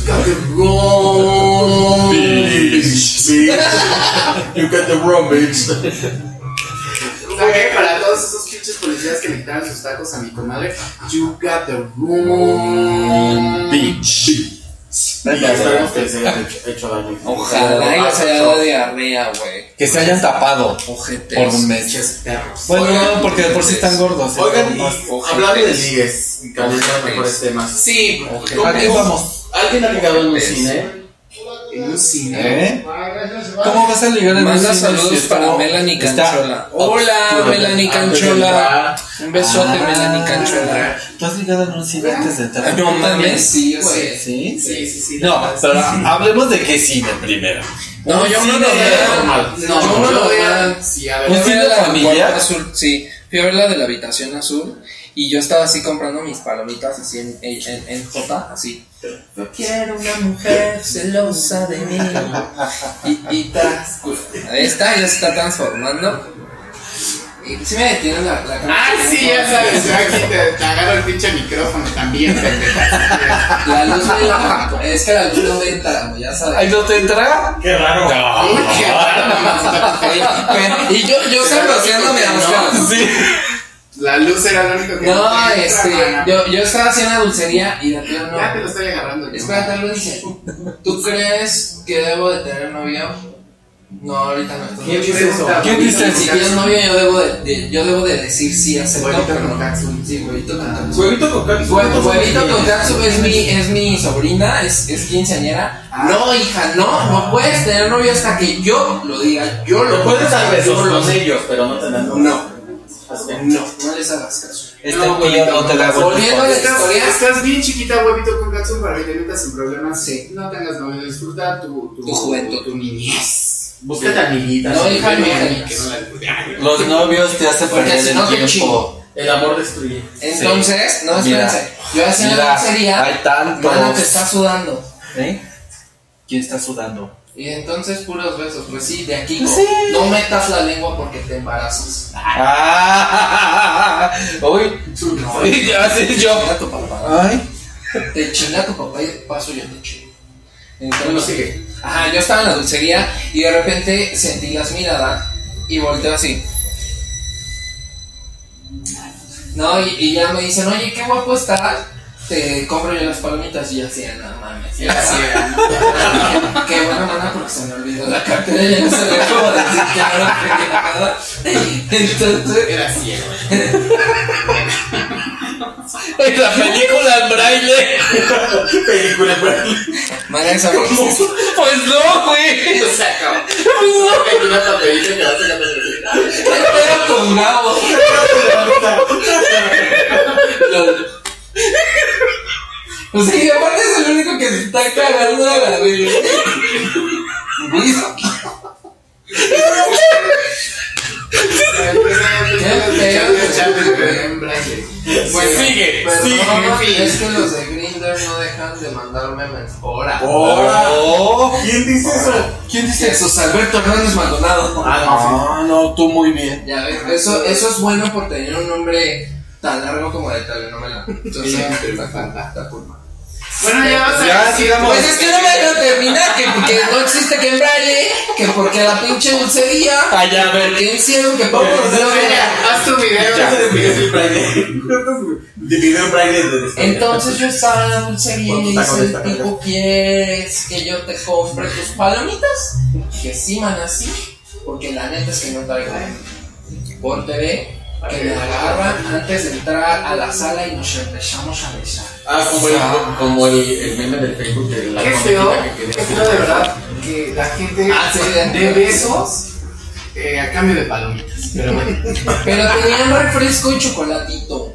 got the wrong bitch. bitch. You got the wrong bitch. También para todos esos pinches policías que le quitaron sus tacos a mi comadre, you got the wrong Bitch. Esperemos que les haya hecho, hecho daño. Ojalá y les haya dado diarrea, güey. Que se hayan tapado Ojetes. por meses. Bueno, Oigan, porque de por sí están gordos. ¿eh? Oigan, y hablando de ligues, a mejores temas. Sí, ¿Cómo- ¿A qué vamos? ¿Alguien ha ligado en un cine? Un cine. ¿Eh? ¿Cómo vas a ligar en Manda saludos para Melanie Canchola. Hola, Melanie Canchola. Un besote, Melanie Canchuela. ¿Tú has ligado en un cine antes de entrar? No mames, sí, güey. ¿Sí? Sí, sí, sí. No, pero hablemos de qué cine primero. No, yo no lo veo. normal. No, yo no lo veo. ¿Un cine familiar? sí. Fui a ver la de la habitación azul y yo estaba así comprando mis palomitas así en, en, en J, así. Yo quiero una mujer celosa de mí. Y, y tras, esta ya se está transformando. Y sí me detiene la, la Ah, sí, ya sabes, yo aquí te, te agarro el pinche micrófono también, pendeja. La luz me la, es que la luz no me entra, ya sabes. ¿Ahí no te entra? Qué raro. Uy, qué raro. Y yo, yo sabroseándome a Oscar. Sí. La luz era lo único que No, me este, yo, yo estaba haciendo la dulcería y de plano Ya te no. lo estoy agarrando. Espérate, algo dice. ¿Tú crees que debo de tener novio? No, ahorita no estoy. ¿Quién dice eso? ¿Quién dice Si tienes novio, yo debo de, de- yo debo de decir sí, acepto. Huevito pero con no. Katsun. Sí, huevito con Katsu. Huevito con Katsu. Hue- Huevito con Katsu es mi, es mi sobrina, es, es quinceañera. No, hija, no, no puedes tener novio hasta que yo lo diga. Yo lo Lo puedes dar besos lo con ellos, pero no te dan No, no, no les hagas caso. Este tío no te da Volviendo a la Estás, historia. estás bien chiquita, huevito con Katsun, para que te metas en problemas. Sí. No tengas novio, disfruta tu, tu, Tu juventud. tu niñez. Búscate amiguitas. No, hija, no, Que no la- Los novios te hacen perder el no tiempo. chingo. El amor destruye. Entonces, no, Mira, espérense. Yo hacía la mira, dulcería. hay tantos. Mana, te está sudando. ¿Eh? ¿Quién está sudando? Y entonces, puros besos. Pues sí, de aquí. No metas la lengua porque te embarazas. ¡Ah! Uy, ya sé yo. Chinga tu papá. Ay. Te chinga tu papá y de paso yo te chingo. Entonces, ajá, yo estaba en la dulcería y de repente sentí las miradas y volteo así. No, y, y ya me dicen, oye, qué guapo estás. Te compro yo las palomitas y yo así, no mames. Y Ya así, sí, Qué buena mana porque se me olvidó la cartera y ya no sabía cómo decir que no nada. Entonces, Era ciego. En la película en braille. Película, mana esa no existe. Pues no, güey. Se acabó. No. Una papelita que va a la Pero con Gabo. Lol. O sea, y aparte es el único que se está cagando a la vez. Güey, Bueno, sigue, perdón, sigue. en fin. Es que los de Grindr no dejan de mandar memes. Ahora. Oh. ¿Quién dice eso? ¿Quién dice eso? Alberto Hernández Maldonado. Ah, no, tú muy bien. Ya ves, eso, eso es bueno por tener un nombre tan largo como de telenovela. Entonces, está cool. Bueno, ya vas a Ya, decir. sigamos. Pues es que no me dejan terminar, que porque no existe que en braille, que porque la pinche dulcería, Ay, ya, a ver. que hicieron que Ya, haz tu video. Ya, haz tu video. en braille. Entonces yo estaba en la dulcería y me ¿Cuántos dice el tipo, ¿quieres que yo te compre tus palomitas? Que sí, man, así, porque la neta es que no traigo por TV, que me agarra antes de entrar a la sala y nos empezamos a besar. Ah, como el, como el, el meme del Facebook de la Qué feo, que qué feo de verdad que la gente Ah, sí, de- dé besos eh, a cambio de palomitas. Pero bueno, Pero tenían refresco y chocolatito.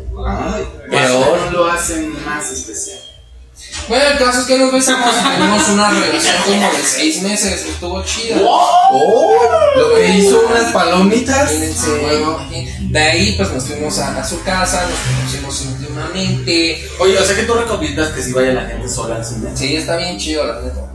Peor. no lo hacen más especial. Bueno, el caso es que nos besamos y tenemos una relación como de seis meses, estuvo chida. Oh, lo que hizo unas palomitas. Imagínense, De ahí pues nos fuimos a, a su casa, nos conocimos íntimamente. Oye, o sea que tú recomiendas que si vaya la gente sola al cine. Sí, está bien chido la neta.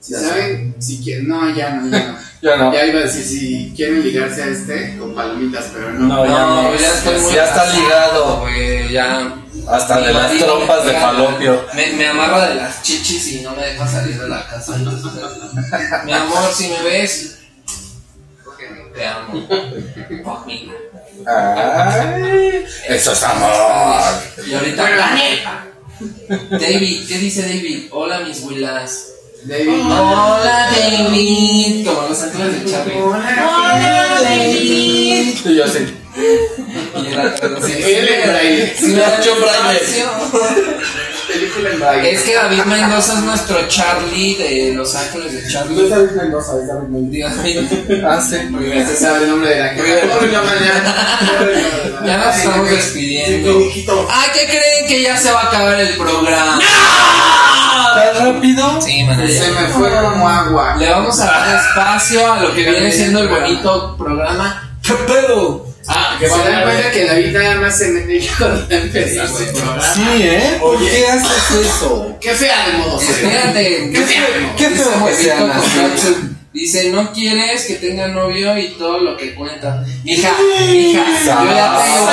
Si saben, si quieren, no, ya no, ya no. Yo no. Ya iba a decir, si quieren ligarse a este, con palomitas, pero no. No, ya no. ya estoy muy Ya está ligado. güey, ya. Hasta de las trompas de falopio. Me, me amarra de las chichis y no me deja salir de la casa. Entonces, mi amor, si me ves, te amo. Ay, eso es amor. Y ahorita, Daniel. David, ¿qué dice David? Hola, mis willas. David. Hola, David. Como los ángeles de Charlie. Hola, David. Y yo así. Y era. Sí. Película en braille. Es que David Mendoza es nuestro Charlie de Los Ángeles de Charlie. David Mendoza, es David Mendoza. Dios mío. Ah, sí. Porque se sabe el nombre de la que. Ya nos estamos despidiendo. Ah, ¿qué creen que ya se va a acabar el programa? ¿Tan rápido? Sí, man. Se me fue como agua. Le vamos a dar espacio a lo que viene siendo el bonito programa. ¿Qué pedo? Que Se dan cuenta de- que David nada más se mete. Sí, ¿eh? ¿Por qué haces eso? Qué fea de modo. Espérate. Qué fea de modo. Qué sean así. Kotatsu, Dice, no quieres que tenga novio y todo lo que cuenta. Hija, hija, yo ya tengo.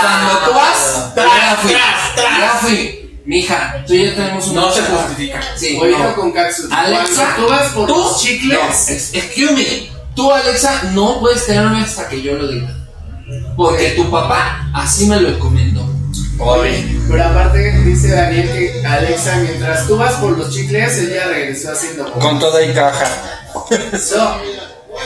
Cuando tú vas, ya fui. Ya fui. Mija, tú y yo tenemos un. No se justifica. Sí, O no. con Katsu. Alexa, tú vas por los chicles. excuse me. Tú, Alexa, no puedes tener novio hasta que yo lo diga. Porque tu papá así me lo encomendó. Pero aparte dice Daniel que Alexa, mientras tú vas por los chicles, ella regresó haciendo Con toda y caja. So,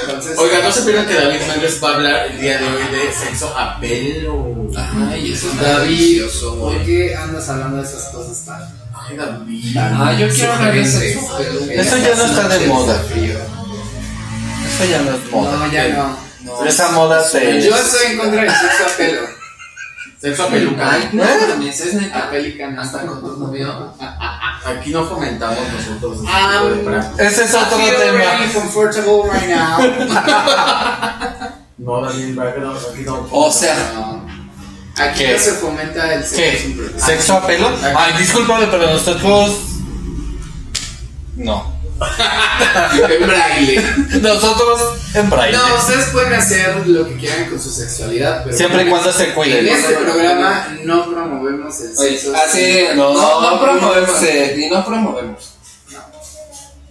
entonces, Oiga, no se pierdan que David Méndez va a hablar el día de hoy de sexo a pelo. Ay, eso está David, delicioso, ¿por güey. qué andas hablando de esas cosas tan? Ay, David. Ah, yo quiero hablar de sexo, pero- Eso ya no está de moda. Eso ya no es moda. No, ya no. No. Esa moda se. Yo estoy en contra del sexo a pelo. Sexo a peluca. Ay, no, mames, es A neta. pelican. Hasta con tu novio. Aquí no fomentamos nosotros ese Ah, tipo de prácticas. Ese es otro tema. really comfortable right now. No, Daniel, aquí no. Aquí no O sea, No. Aquí no se fomenta el sexo ¿Qué? ¿Sexo a pelo? Ay, discúlpame, pero nosotros. No. En braille. Nosotros en braille. No, ustedes pueden hacer lo que quieran con su sexualidad, pero Siempre y cuando se en cuiden. este programa no promovemos el oye, sexo. así. No, No, no, promovemos. Y no promovemos.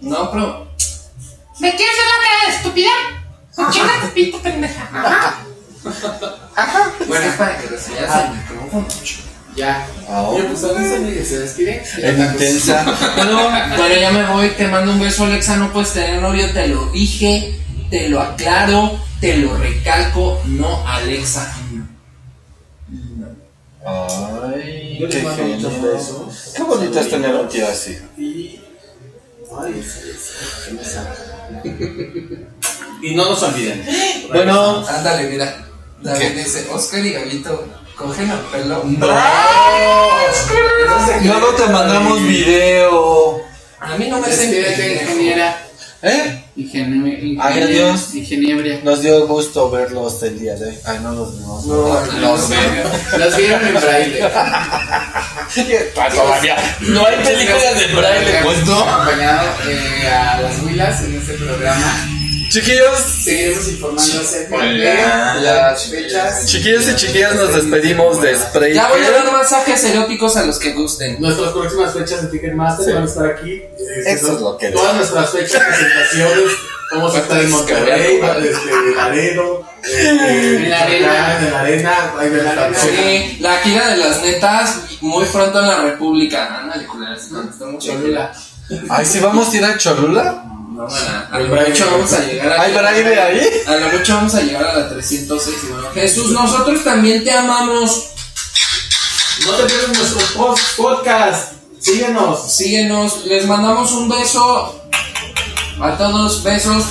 No pro. ¿Me quieres hacer la cara de estúpida? Chinga tu pito, pendeja. Bueno, es para que recibas el micrófono. Ya. Oye, pues se despiden. En intensa. Bueno, bueno, ya me voy, te mando un beso, Alexa. No puedes tener novio, te lo dije, te lo aclaro, te lo recalco. No, Alexa. no. Ay, Yo qué mando muchos genio. besos. Qué bonito es tener un tío así. Y. Ay. Y no nos olviden. Bueno, Ándale, mira. David dice, Oscar y Gabito, cogen el pelo. luego te mandamos video. A mí no me sentí ingeniera. ¿Eh? Adiós. Ingeniebria. Nos dio gusto verlos el día de hoy. Ay, no los vimos. los ven. Los vieron en braille. Todavía. No hay películas de braille, pues no. Acompañado eh, a las huilas en este programa. Chiquillos, Seguiremos informando acerca de las fechas. chiquillos y chiquillas, nos despedimos de Spray. Ya voy a dar masajes eróticos a los que gusten. Nuestras próximas fechas de Ticketmaster Sí. van a estar aquí. Eh, Eso es lo que Todas nuestras fechas, presentaciones. Vamos a estar en Monterrey, desde Laredo, este, En la arena. En la arena. Sí, la gira de las netas muy pronto en la República. Ándale, culeras, ¿dónde está mucho Cholula. Ay, si vamos a ir a Cholula. No, a lo mucho vamos a llegar a ¿Hay braille ahí? A lo mucho vamos a llegar a la 306. y bueno, Jesús, nosotros también te amamos. No te pierdas nuestro post- podcast. Síguenos. Síguenos, les mandamos un beso a todos, besos.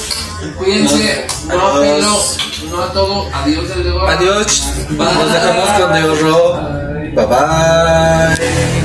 Cuídense, no a pelo, no a todo. Adiós dedo. Adiós. Nos dejamos con ro. Bye bye.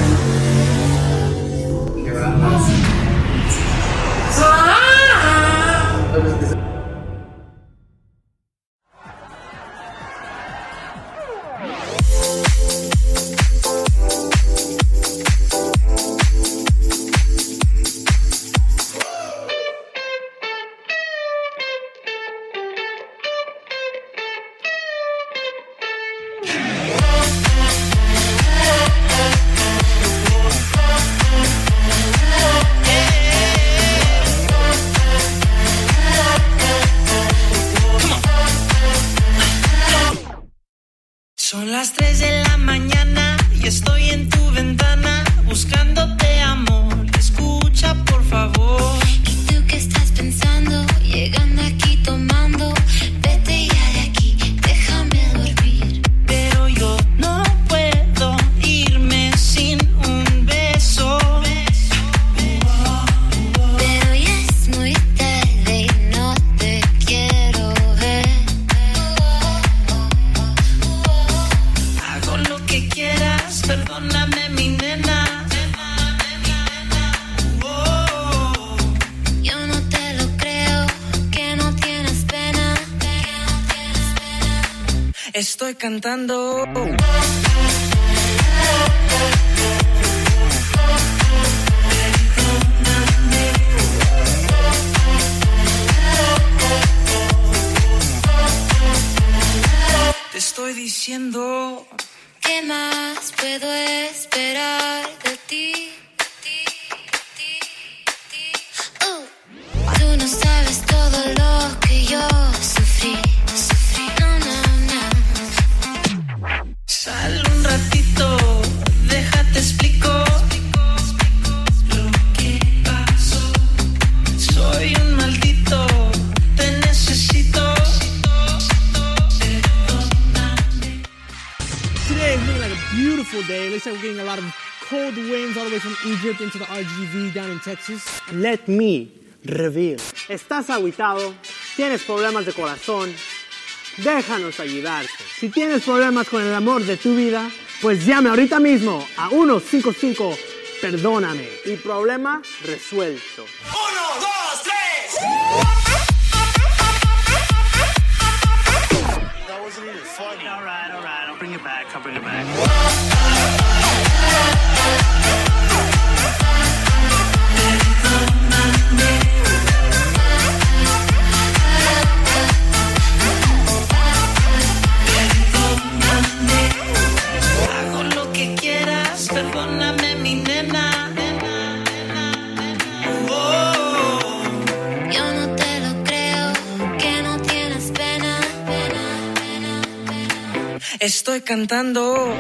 Estoy cantando. Te estoy diciendo. ¿Qué más puedo esperar de ti? Uh, Tú no sabes todo lo que yo. Sufrí, Un que un. Today is looking like a beautiful day. Looks like we're getting a lot of cold winds all the way from Egypt into the RGV down in Texas. Let me reveal. ¿Estás aguitado? ¿Tienes problemas de corazón? Déjanos ayudarte. Si tienes problemas con el amor de tu vida, pues llame ahorita mismo a 155 Perdóname y problema resuelto. Uno, dos, tres. That wasn't even funny. All right, all right. I'll bring it back. I'll bring it back. Estoy cantando.